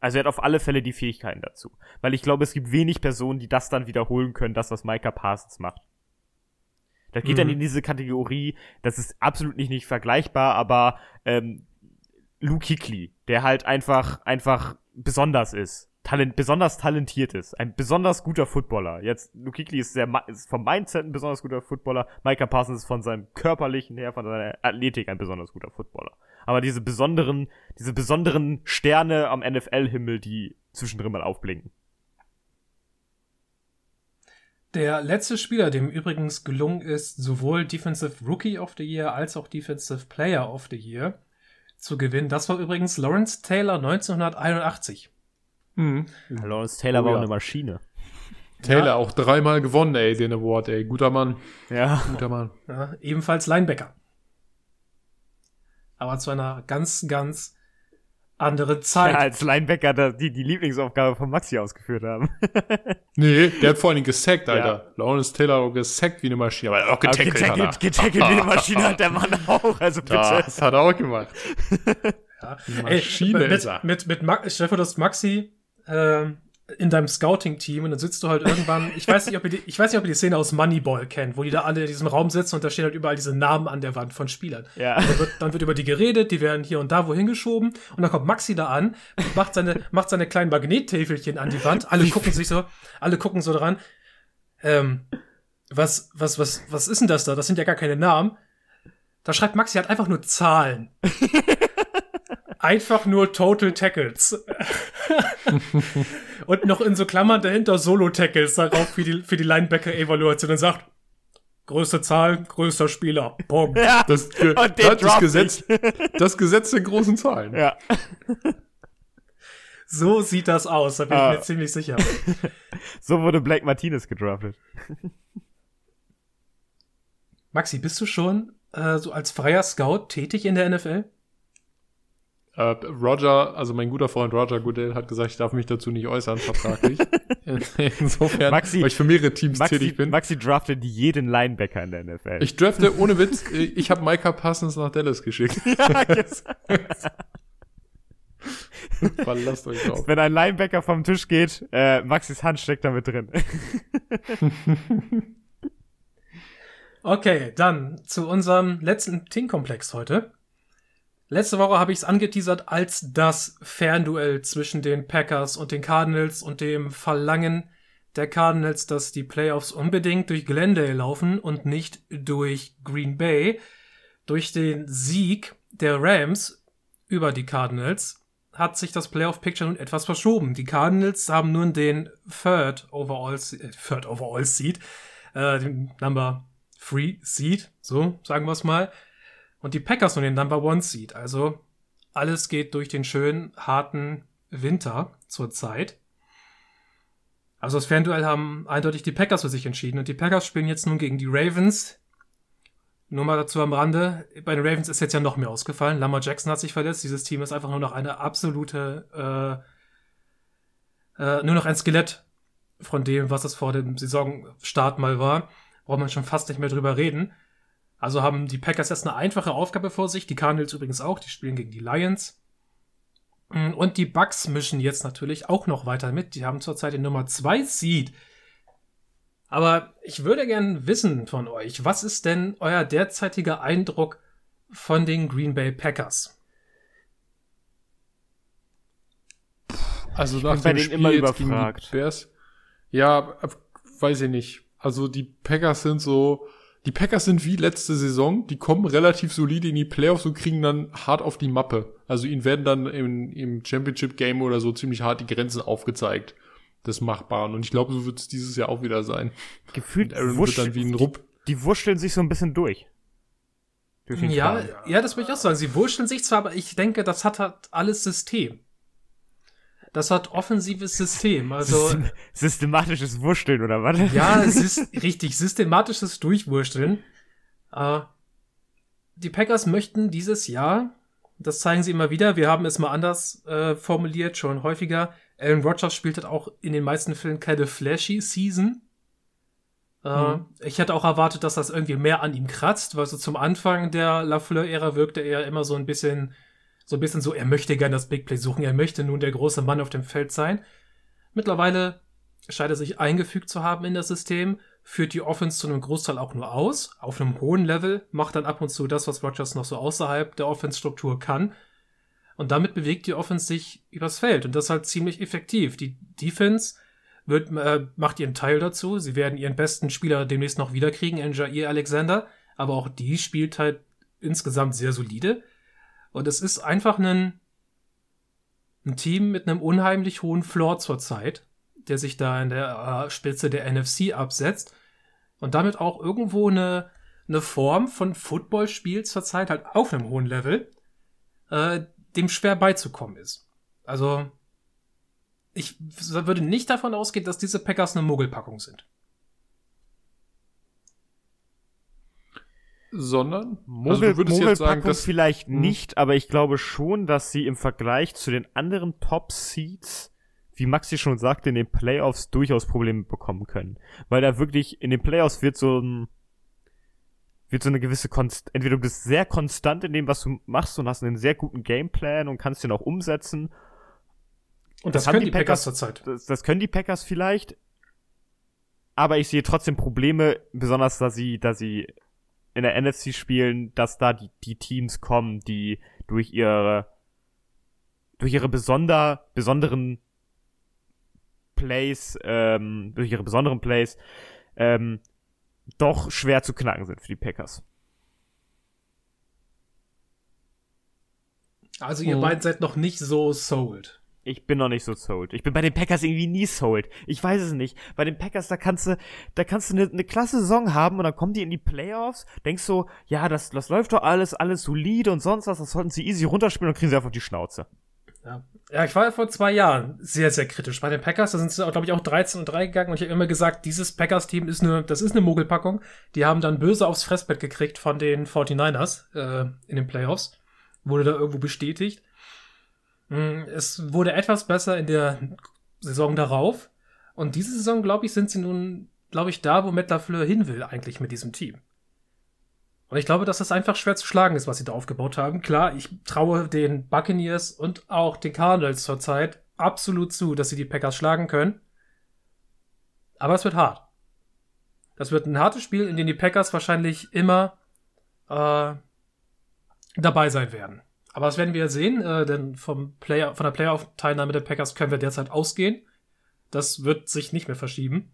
Also er hat auf alle Fälle die Fähigkeiten dazu. Weil ich glaube, es gibt wenig Personen, die das dann wiederholen können, das, was Micah Parsons macht. Das geht Mhm. dann in diese Kategorie, das ist absolut nicht, nicht vergleichbar, aber ähm, Luke Hickley, der halt einfach, einfach besonders ist. Talent, besonders talentiert ist. Ein besonders guter Footballer. Jetzt, Luke Hickley ist, sehr, ist vom Mindset ein besonders guter Footballer. Micah Parsons ist von seinem körperlichen her, von seiner Athletik ein besonders guter Footballer. Aber diese besonderen, diese besonderen Sterne am NFL-Himmel, die zwischendrin mal aufblinken. Der letzte Spieler, dem übrigens gelungen ist, sowohl Defensive Rookie of the Year als auch Defensive Player of the Year zu gewinnen, das war übrigens Lawrence Taylor 1981. Mhm. Lawrence Taylor Oh war ja. auch eine Maschine. Taylor auch dreimal gewonnen, ey, den Award, ey. Guter Mann. Ja. Guter Mann. Ja, ebenfalls Linebacker. aber zu einer ganz, ganz anderen Zeit. Ja, als Linebacker da, die die Lieblingsaufgabe von Maxi ausgeführt haben. Nee, der hat vor allen Dingen gesackt, Alter. Ja. Lawrence Taylor hat gesackt wie eine Maschine, aber er hat auch getackelt, hat er. getackelt, getackelt wie eine Maschine hat der Mann auch. Also bitte. Das hat er auch gemacht. Ja. Maschine mit, ist er. mit, mit, mit vor, du hast Maxi ähm, in deinem Scouting-Team und dann sitzt du halt irgendwann, ich weiß nicht, ob ihr die, ich weiß nicht, ob ihr die Szene aus Moneyball kennt, wo die da alle in diesem Raum sitzen und da stehen halt überall diese Namen an der Wand von Spielern. Ja. Dann wird, dann wird über die geredet, die werden hier und da wohin geschoben und dann kommt Maxi da an, macht seine, macht seine kleinen Magnettäfelchen an die Wand, alle gucken sich so, alle gucken so dran. Ähm, was, was, was, was ist denn das da? Das sind ja gar keine Namen. Da schreibt Maxi halt einfach nur Zahlen. einfach nur Total Tackles. und noch in so Klammern dahinter Solo-Tackles darauf für die, für die Linebacker-Evaluation und sagt, größte Zahl, größter Spieler. Punkt. Ja. Das, Ge Und den das, Gesetz, das Gesetz der großen Zahlen. ja. So sieht das aus, da bin Ah. ich mir ziemlich sicher. So wurde Blake Martinez gedraftet. Maxi, bist du schon äh, so als freier Scout tätig in der NFL? Äh, Roger, also mein guter Freund Roger Goodell hat gesagt, ich darf mich dazu nicht äußern, vertraglich. Insofern, Maxi- weil ich für mehrere Teams Maxi, tätig bin. Maxi draftet jeden Linebacker in der NFL. Ich drafte, ohne Witz, äh, ich habe Micah Parsons nach Dallas geschickt. Verlasst euch drauf. Wenn ein Linebacker vom Tisch geht, äh, Maxis Hand steckt da mit drin. Okay, dann zu unserem letzten Teamkomplex heute. Letzte Woche habe ich es angeteasert als das Fernduell zwischen den Packers und den Cardinals und dem Verlangen der Cardinals, dass die Playoffs unbedingt durch Glendale laufen und nicht durch Green Bay. Durch den Sieg der Rams über die Cardinals hat sich das Playoff-Picture nun etwas verschoben. Die Cardinals haben nun den Third Overall, äh, Third Overall Seed, äh, den Number Free Seed, so sagen wir es mal. Und die Packers nun den Number One Seed. Also alles geht durch den schönen, harten Winter zurzeit. Also das Fernduell haben eindeutig die Packers für sich entschieden. Und die Packers spielen jetzt nun gegen die Ravens. Nur mal dazu am Rande. Bei den Ravens ist jetzt ja noch mehr ausgefallen. Lamar Jackson hat sich verletzt. Dieses Team ist einfach nur noch eine absolute, äh, äh, nur noch ein Skelett von dem, was es vor dem Saisonstart mal war braucht man schon fast nicht mehr drüber reden. Also haben die Packers jetzt eine einfache Aufgabe vor sich, die Cardinals übrigens auch, die spielen gegen die Lions. Und die Bucks mischen jetzt natürlich auch noch weiter mit. Die haben zurzeit den Nummer 2 Seed. Aber ich würde gerne wissen von euch, was ist denn euer derzeitiger Eindruck von den Green Bay Packers? Also nach bin bei denen Spiel immer jetzt gegen überfragt. die Bears. Ja, äh, weiß ich nicht. Also die Packers sind so, die Packers sind wie letzte Saison, die kommen relativ solide in die Playoffs und kriegen dann hart auf die Mappe. Also ihnen werden dann im, im Championship Game oder so ziemlich hart die Grenzen aufgezeigt des Machbaren. Und ich glaube, so wird es dieses Jahr auch wieder sein. Gefühlt Und Aaron wird dann wie ein Rupp. die wurschteln sich so ein bisschen durch. Durch Ja, Kram. ja, das würde ich auch sagen. Sie wurschteln sich zwar, aber ich denke, das hat halt alles System. Das hat offensives System. Also, System systematisches Wursteln oder was? ja, es ist richtig systematisches Durchwursteln. Äh, die Packers möchten dieses Jahr, das zeigen sie immer wieder, wir haben es mal anders äh, formuliert, schon häufiger. Aaron Rodgers spielt halt auch in den meisten Fällen keine flashy Season. Äh, Mhm. Ich hätte auch erwartet, dass das irgendwie mehr an ihm kratzt, weil so zum Anfang der Lafleur-Ära wirkte er immer so ein bisschen, so ein bisschen so, er möchte gern das Big Play suchen, er möchte nun der große Mann auf dem Feld sein. Mittlerweile scheint er sich eingefügt zu haben in das System, führt die Offense zu einem Großteil auch nur aus, auf einem hohen Level, macht dann ab und zu das, was Rodgers noch so außerhalb der Offense-Struktur kann. Und damit bewegt die Offense sich übers Feld und das halt ziemlich effektiv. Die Defense wird, äh, macht ihren Teil dazu. Sie werden ihren besten Spieler demnächst noch wiederkriegen, in Jair Alexander. Aber auch die spielt halt insgesamt sehr solide. Und es ist einfach ein, ein Team mit einem unheimlich hohen Floor zurzeit, der sich da in der äh, Spitze der NFC absetzt und damit auch irgendwo eine, eine Form von Footballspiel zurzeit halt auf einem hohen Level, äh, dem schwer beizukommen ist. Also, ich würde nicht davon ausgehen, dass diese Packers eine Mogelpackung sind. Sondern? Mogel, also du würdest jetzt sagen, dass vielleicht hm? nicht, aber ich glaube schon, dass sie im Vergleich zu den anderen Top Seeds, wie Maxi schon sagte, in den Playoffs durchaus Probleme bekommen können. Weil da wirklich in den Playoffs wird so ein wird so eine gewisse Konst entweder du bist sehr konstant in dem, was du machst und hast einen sehr guten Gameplan und kannst den auch umsetzen. Und das, das können die Packers, Packers zurzeit. Das, das können die Packers vielleicht. Aber ich sehe trotzdem Probleme, besonders da sie, da sie in der NFC spielen, dass da die, die Teams kommen, die durch ihre durch ihre besonder, besonderen Plays, ähm, durch ihre besonderen Plays, ähm, doch schwer zu knacken sind für die Packers. Also ihr mhm. beiden seid noch nicht so sold. Ich bin noch nicht so sold. Ich bin bei den Packers irgendwie nie sold. Ich weiß es nicht. Bei den Packers, da kannst du, da kannst du eine, eine klasse Saison haben und dann kommen die in die Playoffs, denkst so, ja, das, das läuft doch alles, alles solide und sonst was, das sollten sie easy runterspielen und kriegen sie einfach die Schnauze. Ja. ja, ich war vor zwei Jahren sehr, sehr kritisch bei den Packers. Da sind sie, glaube ich, auch 13 und 3 gegangen und ich habe immer gesagt, dieses Packers-Team ist eine, das ist eine Mogelpackung. Die haben dann böse aufs Fressbett gekriegt von den 49ers äh, in den Playoffs. Wurde da irgendwo bestätigt. Mm, es wurde etwas besser in der Saison darauf. Und diese Saison, glaube ich, sind sie nun, glaube ich, da, wo Matt LaFleur hin will, eigentlich mit diesem Team. Und ich glaube, dass das einfach schwer zu schlagen ist, was sie da aufgebaut haben. Klar, ich traue den Buccaneers und auch den Cardinals zurzeit absolut zu, dass sie die Packers schlagen können. Aber es wird hart. Das wird ein hartes Spiel, in dem die Packers wahrscheinlich immer äh, dabei sein werden. Aber das werden wir sehen, äh, denn vom Player, von der Playoff-Teilnahme der Packers können wir derzeit ausgehen. Das wird sich nicht mehr verschieben.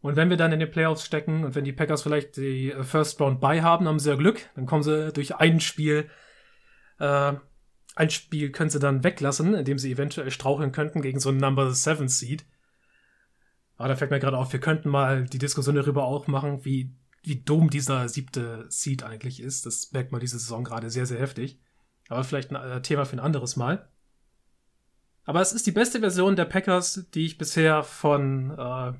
Und wenn wir dann in den Playoffs stecken und wenn die Packers vielleicht die äh, First Round bei haben, haben sie ja Glück. Dann kommen sie durch ein Spiel, äh, ein Spiel können sie dann weglassen, indem sie eventuell straucheln könnten gegen so einen Number 7 Seed. Aber da fällt mir gerade auf, wir könnten mal die Diskussion darüber auch machen, wie, wie dumm dieser siebte Seed eigentlich ist. Das merkt man diese Saison gerade sehr, sehr heftig. Aber vielleicht ein äh, Thema für ein anderes Mal. Aber es ist die beste Version der Packers, die ich bisher von äh,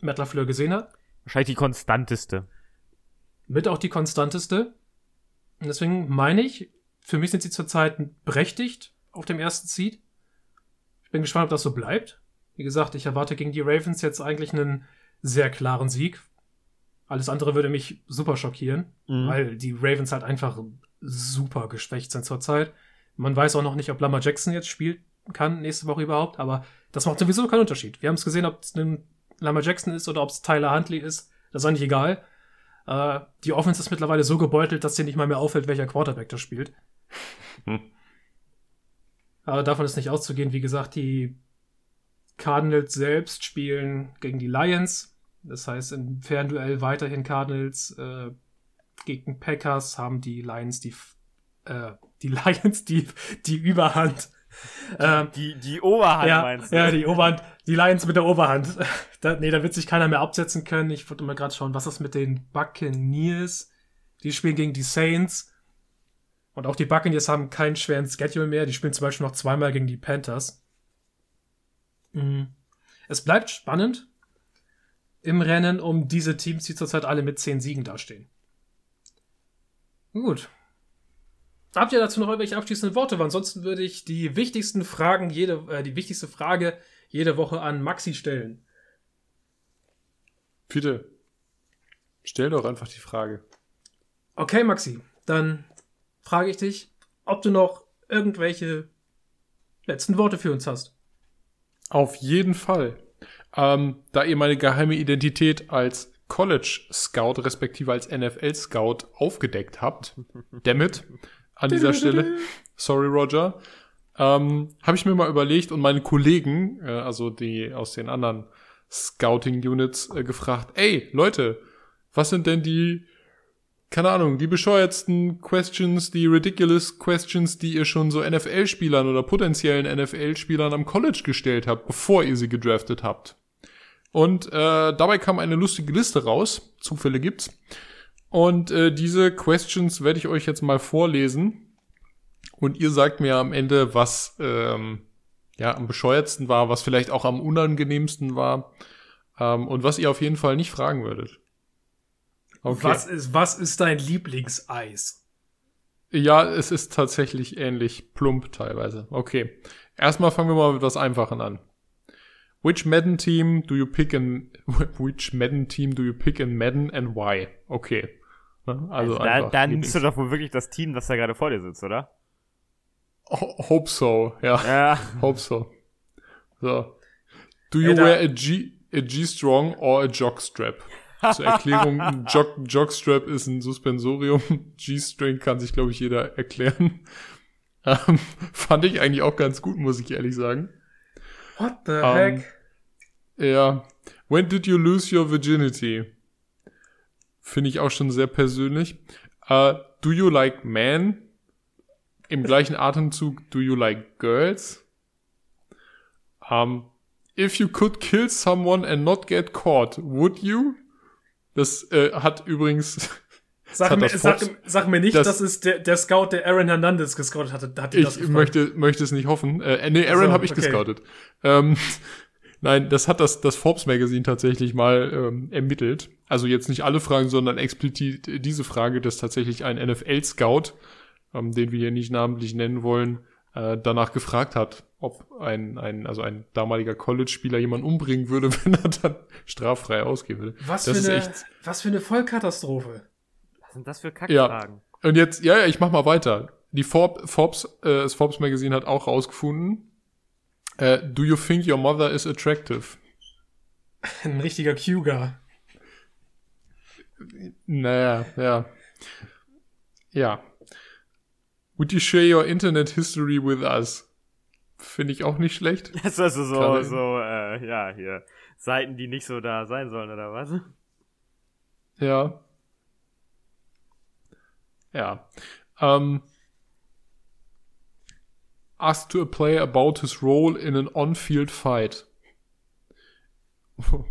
Matt LaFleur gesehen habe. Wahrscheinlich die konstanteste. Mit auch die konstanteste. Und deswegen meine ich, für mich sind sie zurzeit berechtigt auf dem ersten Seed. Ich bin gespannt, ob das so bleibt. Wie gesagt, ich erwarte gegen die Ravens jetzt eigentlich einen sehr klaren Sieg. Alles andere würde mich super schockieren, mhm. weil die Ravens halt einfach super geschwächt sind zurzeit. Man weiß auch noch nicht, ob Lama Jackson jetzt spielen kann, nächste Woche überhaupt, aber das macht sowieso keinen Unterschied. Wir haben es gesehen, ob es ein Lama Jackson ist oder ob es Tyler Huntley ist. Das ist eigentlich egal. Äh, die Offense ist mittlerweile so gebeutelt, dass dir nicht mal mehr auffällt, welcher Quarterback da spielt. Hm. Aber davon ist nicht auszugehen. Wie gesagt, die Cardinals selbst spielen gegen die Lions. Das heißt, im Fernduell weiterhin Cardinals äh, gegen Packers haben die Lions die, äh, die Lions die, die Überhand. Ähm, die, die Oberhand ja, meinst du? Ja, die Oberhand, die Lions mit der Oberhand. da, nee, da wird sich keiner mehr absetzen können. Ich wollte mal gerade schauen, was ist mit den Buccaneers? Die spielen gegen die Saints. Und auch die Buccaneers haben keinen schweren Schedule mehr. Die spielen zum Beispiel noch zweimal gegen die Panthers. Mhm. Es bleibt spannend im Rennen um diese Teams, die zurzeit alle mit zehn Siegen dastehen. Gut. Habt ihr dazu noch irgendwelche abschließenden Worte? Weil ansonsten würde ich die wichtigsten Fragen, jede, äh, die wichtigste Frage jede Woche an Maxi stellen. Bitte. Stell doch einfach die Frage. Okay, Maxi. Dann frage ich dich, ob du noch irgendwelche letzten Worte für uns hast. Auf jeden Fall. Ähm, da ihr meine geheime Identität als College Scout respektive als NFL Scout aufgedeckt habt, damit an dieser Stelle, sorry Roger, ähm, habe ich mir mal überlegt und meine Kollegen, äh, also die aus den anderen Scouting Units, äh, gefragt, ey Leute, was sind denn die, keine Ahnung, die bescheuertsten Questions, die ridiculous Questions, die ihr schon so NFL-Spielern oder potenziellen NFL-Spielern am College gestellt habt, bevor ihr sie gedraftet habt? Und äh, dabei kam eine lustige Liste raus. Zufälle gibt's. Und äh, diese Questions werde ich euch jetzt mal vorlesen. Und ihr sagt mir am Ende, was ähm, ja am bescheuertsten war, was vielleicht auch am unangenehmsten war ähm, und was ihr auf jeden Fall nicht fragen würdet. Okay. Was ist, was ist dein Lieblingseis? Ja, es ist tatsächlich ähnlich plump teilweise. Okay. Erstmal fangen wir mal mit was Einfachen an. Which Madden team do you pick in which Madden team do you pick in Madden and why? Okay. Ne? Also da, dann bist du doch wohl wirklich das Team, das da gerade vor dir sitzt, oder? Ho- Hope so, ja. Ja. Hope so. So. Do you da- wear a G, a G-Strong or a Jockstrap? Zur Erklärung, ein Jog, Jockstrap ist ein Suspensorium. G-String kann sich, glaube ich, jeder erklären. Ähm, fand ich eigentlich auch ganz gut, muss ich ehrlich sagen. What the Ähm, heck? Ja. When did you lose your virginity? Finde ich auch schon sehr persönlich. Uh, do you like men? Im gleichen Atemzug, do you like girls? Um, if you could kill someone and not get caught, would you? Das äh, hat übrigens, Sag mir, sag, sag mir nicht, das- das, ist der, der Scout, der Aaron Hernandez gescoutet hatte. Hat ich möchte, möchte es nicht hoffen. Äh, nee, Aaron So, habe ich okay. gescoutet. Ähm, nein, das hat das, das Forbes Magazine tatsächlich mal ähm, ermittelt. Also jetzt nicht alle Fragen, sondern explizit diese Frage, dass tatsächlich ein NFL-Scout, ähm, den wir hier nicht namentlich nennen wollen, äh, danach gefragt hat, ob ein, ein, also ein damaliger College-Spieler jemanden umbringen würde, wenn er dann straffrei ausgehen würde. Was das für, eine, echt was für eine Vollkatastrophe. Was sind das für Kackfragen? Und jetzt, ja, ja, ich mach mal weiter. Die Forb, Forbes, äh, das Forbes Magazine hat auch rausgefunden, äh, do you think your mother is attractive? Ein richtiger Cougar. Naja, ja. Ja. Would you share your internet history with us? Finde ich auch nicht schlecht. Das ist also so, so, äh, ja, hier. Seiten, die nicht so da sein sollen, oder was? Ja. Ja. Ähm, asked to a player about his role in an on-field fight.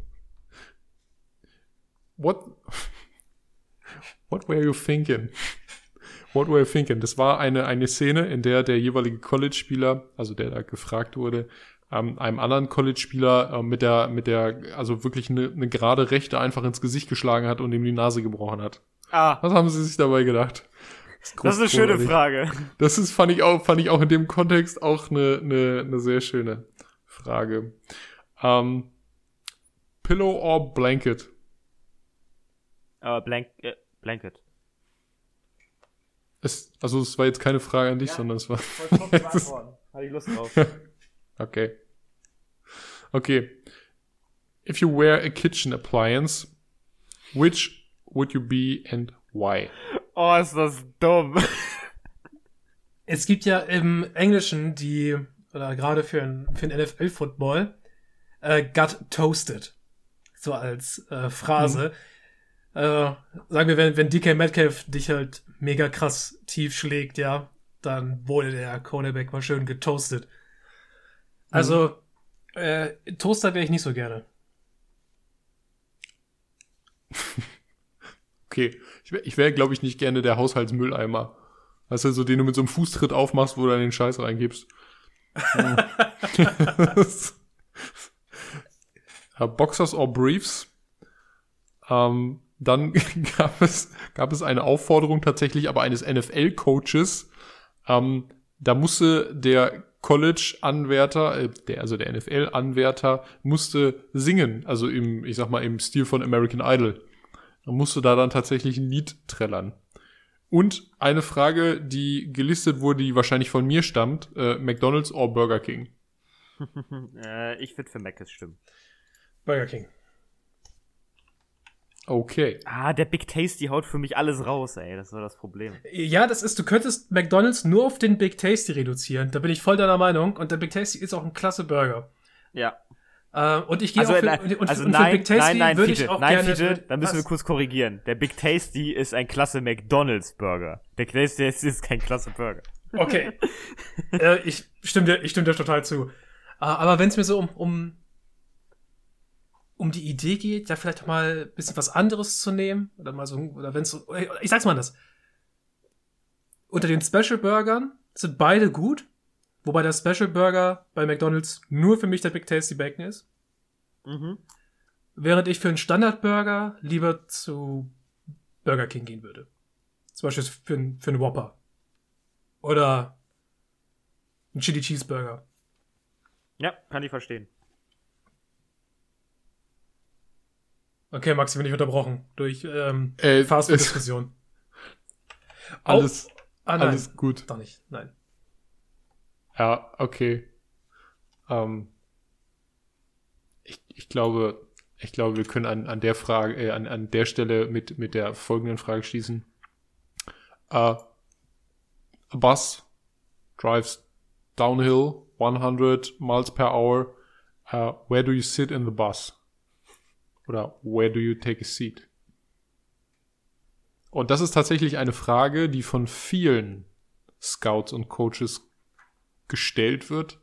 What? What were you thinking? What were you thinking? Das war eine, eine Szene, in der der jeweilige College-Spieler, also der da gefragt wurde, ähm, einem anderen College-Spieler äh, mit der, mit der, also wirklich eine, eine gerade Rechte einfach ins Gesicht geschlagen hat und ihm die Nase gebrochen hat. Ah, Was haben sie sich dabei gedacht? Das ist eine schöne. Frage. Das ist, fand ich auch, fand ich auch in dem Kontext auch eine, eine, eine sehr schöne Frage. Ähm, Pillow or Blanket? Aber Blank, äh, Blanket. Es, also es war jetzt keine Frage an dich, sondern es war. Hatte ich Lust drauf. Okay. Okay. If you wear a kitchen appliance, which would you be and why? Oh, ist das dumm. Es gibt ja im Englischen die, oder gerade für ein, für NFL-Football, äh, got toasted. So als äh, Phrase. Äh, sagen wir, wenn, wenn DK Metcalf dich halt mega krass tief schlägt, ja, dann wurde der Cornerback mal schön getoastet. Also, äh, Toaster wäre ich nicht so gerne. Okay. Ich wäre, wär, glaube ich, nicht gerne der Haushaltsmülleimer. Weißt du, so den du mit so einem Fußtritt aufmachst, wo du dann den Scheiß reingibst. Boxers or Briefs. Ähm, dann gab es, gab es eine Aufforderung tatsächlich, aber eines NFL-Coaches. Ähm, da musste der College-Anwärter, äh, der, also der NFL-Anwärter, musste singen, also im, ich sag mal, im Stil von American Idol. Er musste da dann tatsächlich ein Lied trällern. Und eine Frage, die gelistet wurde, die wahrscheinlich von mir stammt, äh, McDonald's or Burger King? äh, ich würde für Mc's stimmen. Burger King. Okay. Ah, der Big Tasty haut für mich alles raus, ey. Das war das Problem. Ja, das ist, du könntest McDonalds nur auf den Big Tasty reduzieren. Da bin ich voll deiner Meinung. Und der Big Tasty ist auch ein klasse Burger. Ja. Äh, und ich gehe Also, auch für, nein, und, und, also und für nein, Big Tasty nein, nein, würde ich Fiete, auch nein, gerne. Fiete, da müssen wir Was? kurz korrigieren. Der Big Tasty ist ein klasse McDonalds Burger. Der Tasty ist kein klasse Burger. Okay. äh, ich stimme dir, ich stimme dir total zu. Äh, aber wenn es mir so um, um um die Idee geht, ja vielleicht mal ein bisschen was anderes zu nehmen oder mal so oder wenn es so, ich sag's mal das. Unter den Special Burgern sind beide gut, wobei der Special Burger bei McDonald's nur für mich der Big Tasty Bacon ist. Mhm. Während ich für einen Standardburger lieber zu Burger King gehen würde. Zum Beispiel für, für einen Whopper. Oder ein Chili Cheeseburger. Ja, kann ich verstehen. Okay, Maxi, bin ich unterbrochen durch ähm, Äh, Fast-Food-Diskussion. Alles, Ah, nein. alles gut. Doch nicht, nein. Ja, okay. Ähm, ich, ich glaube, ich glaube, wir können an, an der Frage, äh, an, an der Stelle mit, mit der folgenden Frage schließen. Uh, a bus drives downhill 100 miles per hour. Uh, where do you sit in the bus? Oder where do you take a seat? Und das ist tatsächlich eine Frage, die von vielen Scouts und Coaches gestellt wird,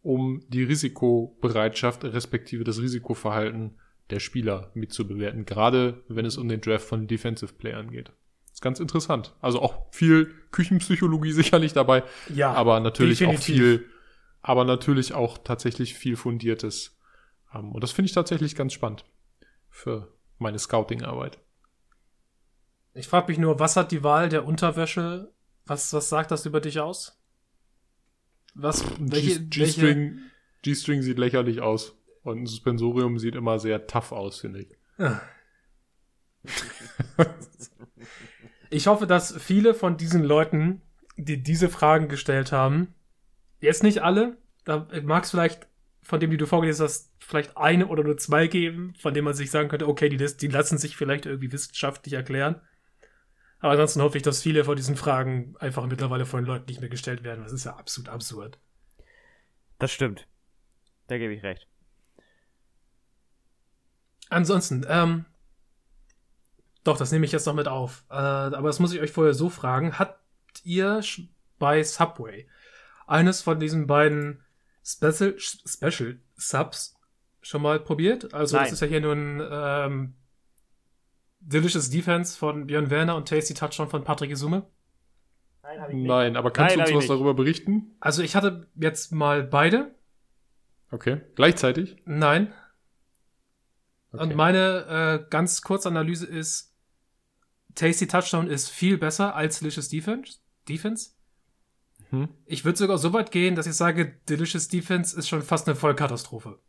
um die Risikobereitschaft respektive das Risikoverhalten der Spieler mitzubewerten, gerade wenn es um den Draft von Defensive Playern geht. Das ist ganz interessant. Also auch viel Küchenpsychologie sicherlich dabei, Ja, aber natürlich auch definitiv. viel, aber natürlich auch tatsächlich viel fundiertes. Ähm, Und das finde ich tatsächlich ganz spannend für meine Scouting-Arbeit. Ich frage mich nur, was hat die Wahl der Unterwäsche, was, was sagt das über dich aus? Was, welche, G-String G-String sieht lächerlich aus. Und ein Suspensorium sieht immer sehr tough aus, finde ich. Ich hoffe, dass viele von diesen Leuten, die diese Fragen gestellt haben, jetzt nicht alle, da mag es vielleicht von dem, die du vorgelesen hast, vielleicht eine oder nur zwei geben, von denen man sich sagen könnte, okay, die, die lassen sich vielleicht irgendwie wissenschaftlich erklären. Aber ansonsten hoffe ich, dass viele von diesen Fragen einfach mittlerweile von Leuten nicht mehr gestellt werden. Das ist ja absolut absurd. Das stimmt. Da gebe ich recht. Ansonsten, ähm, doch, das nehme ich jetzt noch mit auf. Äh, aber das muss ich euch vorher so fragen. Habt ihr bei Subway eines von diesen beiden Special, Special Subs schon mal probiert? Also, Nein. das ist ja hier nur ein ähm, Delicious Defense von Björn Werner und Tasty Touchdown von Patrick Isume. Nein, habe Nein, aber kannst Nein, du uns ich was nicht. darüber berichten? Also, ich hatte jetzt mal beide. Okay. Gleichzeitig? Nein. Okay. Und meine äh, ganz kurze Analyse ist, Tasty Touchdown ist viel besser als Delicious Defense. Defense. Hm? Ich würde sogar so weit gehen, dass ich sage, Delicious Defense ist schon fast eine Vollkatastrophe.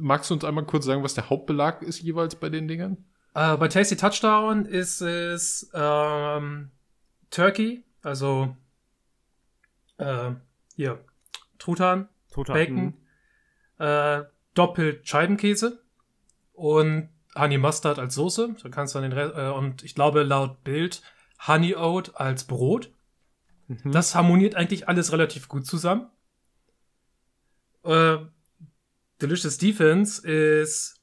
Magst du uns einmal kurz sagen, was der Hauptbelag ist jeweils bei den Dingern? Äh, bei Tasty Touchdown ist es ähm, Turkey, also äh, hier, Truthahn, Total. Bacon, äh, doppelt Scheibenkäse und Honey Mustard als Soße. Da kannst du dann den Rest, äh, und ich glaube laut Bild Honey Oat als Brot. Mhm. Das harmoniert eigentlich alles relativ gut zusammen. Äh, Delicious Defense ist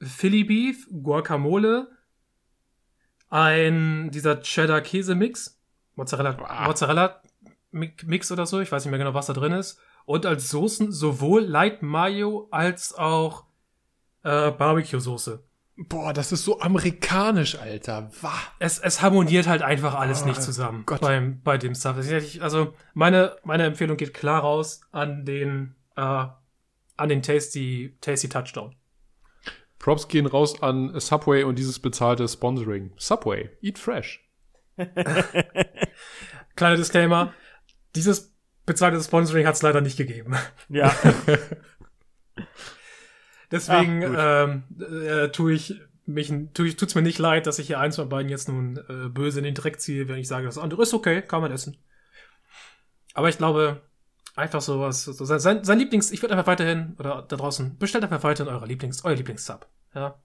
Philly Beef, Guacamole, ein dieser Cheddar Käse Mix, Mozzarella Ah. Mozzarella Mi- Mix oder so, ich weiß nicht mehr genau, was da drin ist. Und als Soßen sowohl Light Mayo als auch äh, Barbecue Soße. Boah, das ist so amerikanisch, Alter. Wah. Es, es harmoniert halt einfach alles Oh, nicht zusammen Gott. beim, bei dem Stuff. Also meine, meine Empfehlung geht klar raus an den, äh, an den Tasty, Tasty Touchdown. Props gehen raus an Subway und dieses bezahlte Sponsoring. Subway, eat fresh. Kleiner Disclaimer, dieses bezahlte Sponsoring hat es leider nicht gegeben. Ja. Deswegen Ah, ähm, äh, tue ich mich, tue ich, tut's mir nicht leid, dass ich hier eins von beiden jetzt nun äh, böse in den Dreck ziehe, wenn ich sage, das andere ist okay, kann man essen. Aber ich glaube, einfach sowas, so sein, sein, Lieblings, ich würde einfach weiterhin, oder da draußen, bestellt einfach weiterhin eure Lieblings, euer Lieblingssub, ja.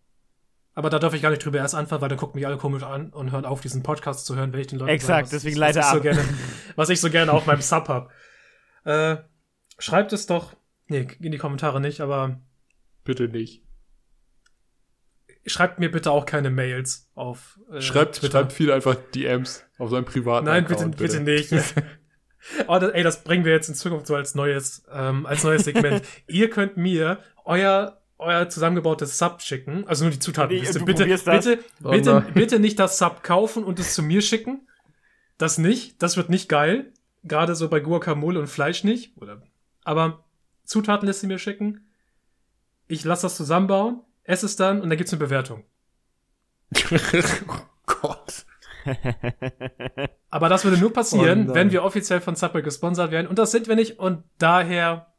Aber da darf ich gar nicht drüber erst anfangen, weil dann gucken mich alle komisch an und hören auf, diesen Podcast zu hören, wenn ich den Leuten Exakt, was deswegen ich, leite was ich so gerne, was ich so gerne auf meinem Sub hab. Äh, schreibt es doch, nee, in die Kommentare nicht, aber Bitte nicht. schreibt mir bitte auch keine Mails auf äh, schreibt, schreibt viel einfach DMs auf seinem privaten Nein, bitte, Account, bitte nicht. oh, das, ey, das bringen wir jetzt in Zukunft so als neues, ähm, als neues Segment. Ihr könnt mir euer euer zusammengebautes Sub schicken, also nur die Zutaten. Nee, bitte, bitte, Oh bitte, nein. bitte nicht das Sub kaufen und es zu mir schicken. Das nicht, das wird nicht geil. Gerade so bei Guacamole und Fleisch nicht. Oder, aber Zutatenliste mir schicken. Ich lasse das zusammenbauen, esse es dann und dann gibt's eine Bewertung. oh Gott. Aber das würde nur passieren, Oh wenn wir offiziell von Subway gesponsert werden. Und das sind wir nicht. Und daher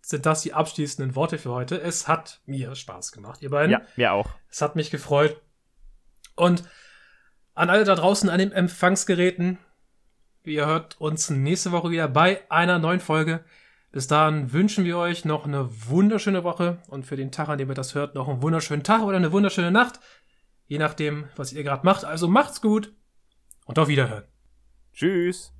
sind das die abschließenden Worte für heute. Es hat mir Spaß gemacht, ihr beiden. ja, mir auch. Es hat mich gefreut. Und an alle da draußen an den Empfangsgeräten, ihr hört uns nächste Woche wieder bei einer neuen Folge. Bis dahin wünschen wir euch noch eine wunderschöne Woche und für den Tag, an dem ihr das hört, noch einen wunderschönen Tag oder eine wunderschöne Nacht. Je nachdem, was ihr gerade macht. Also macht's gut und auf Wiederhören. Tschüss.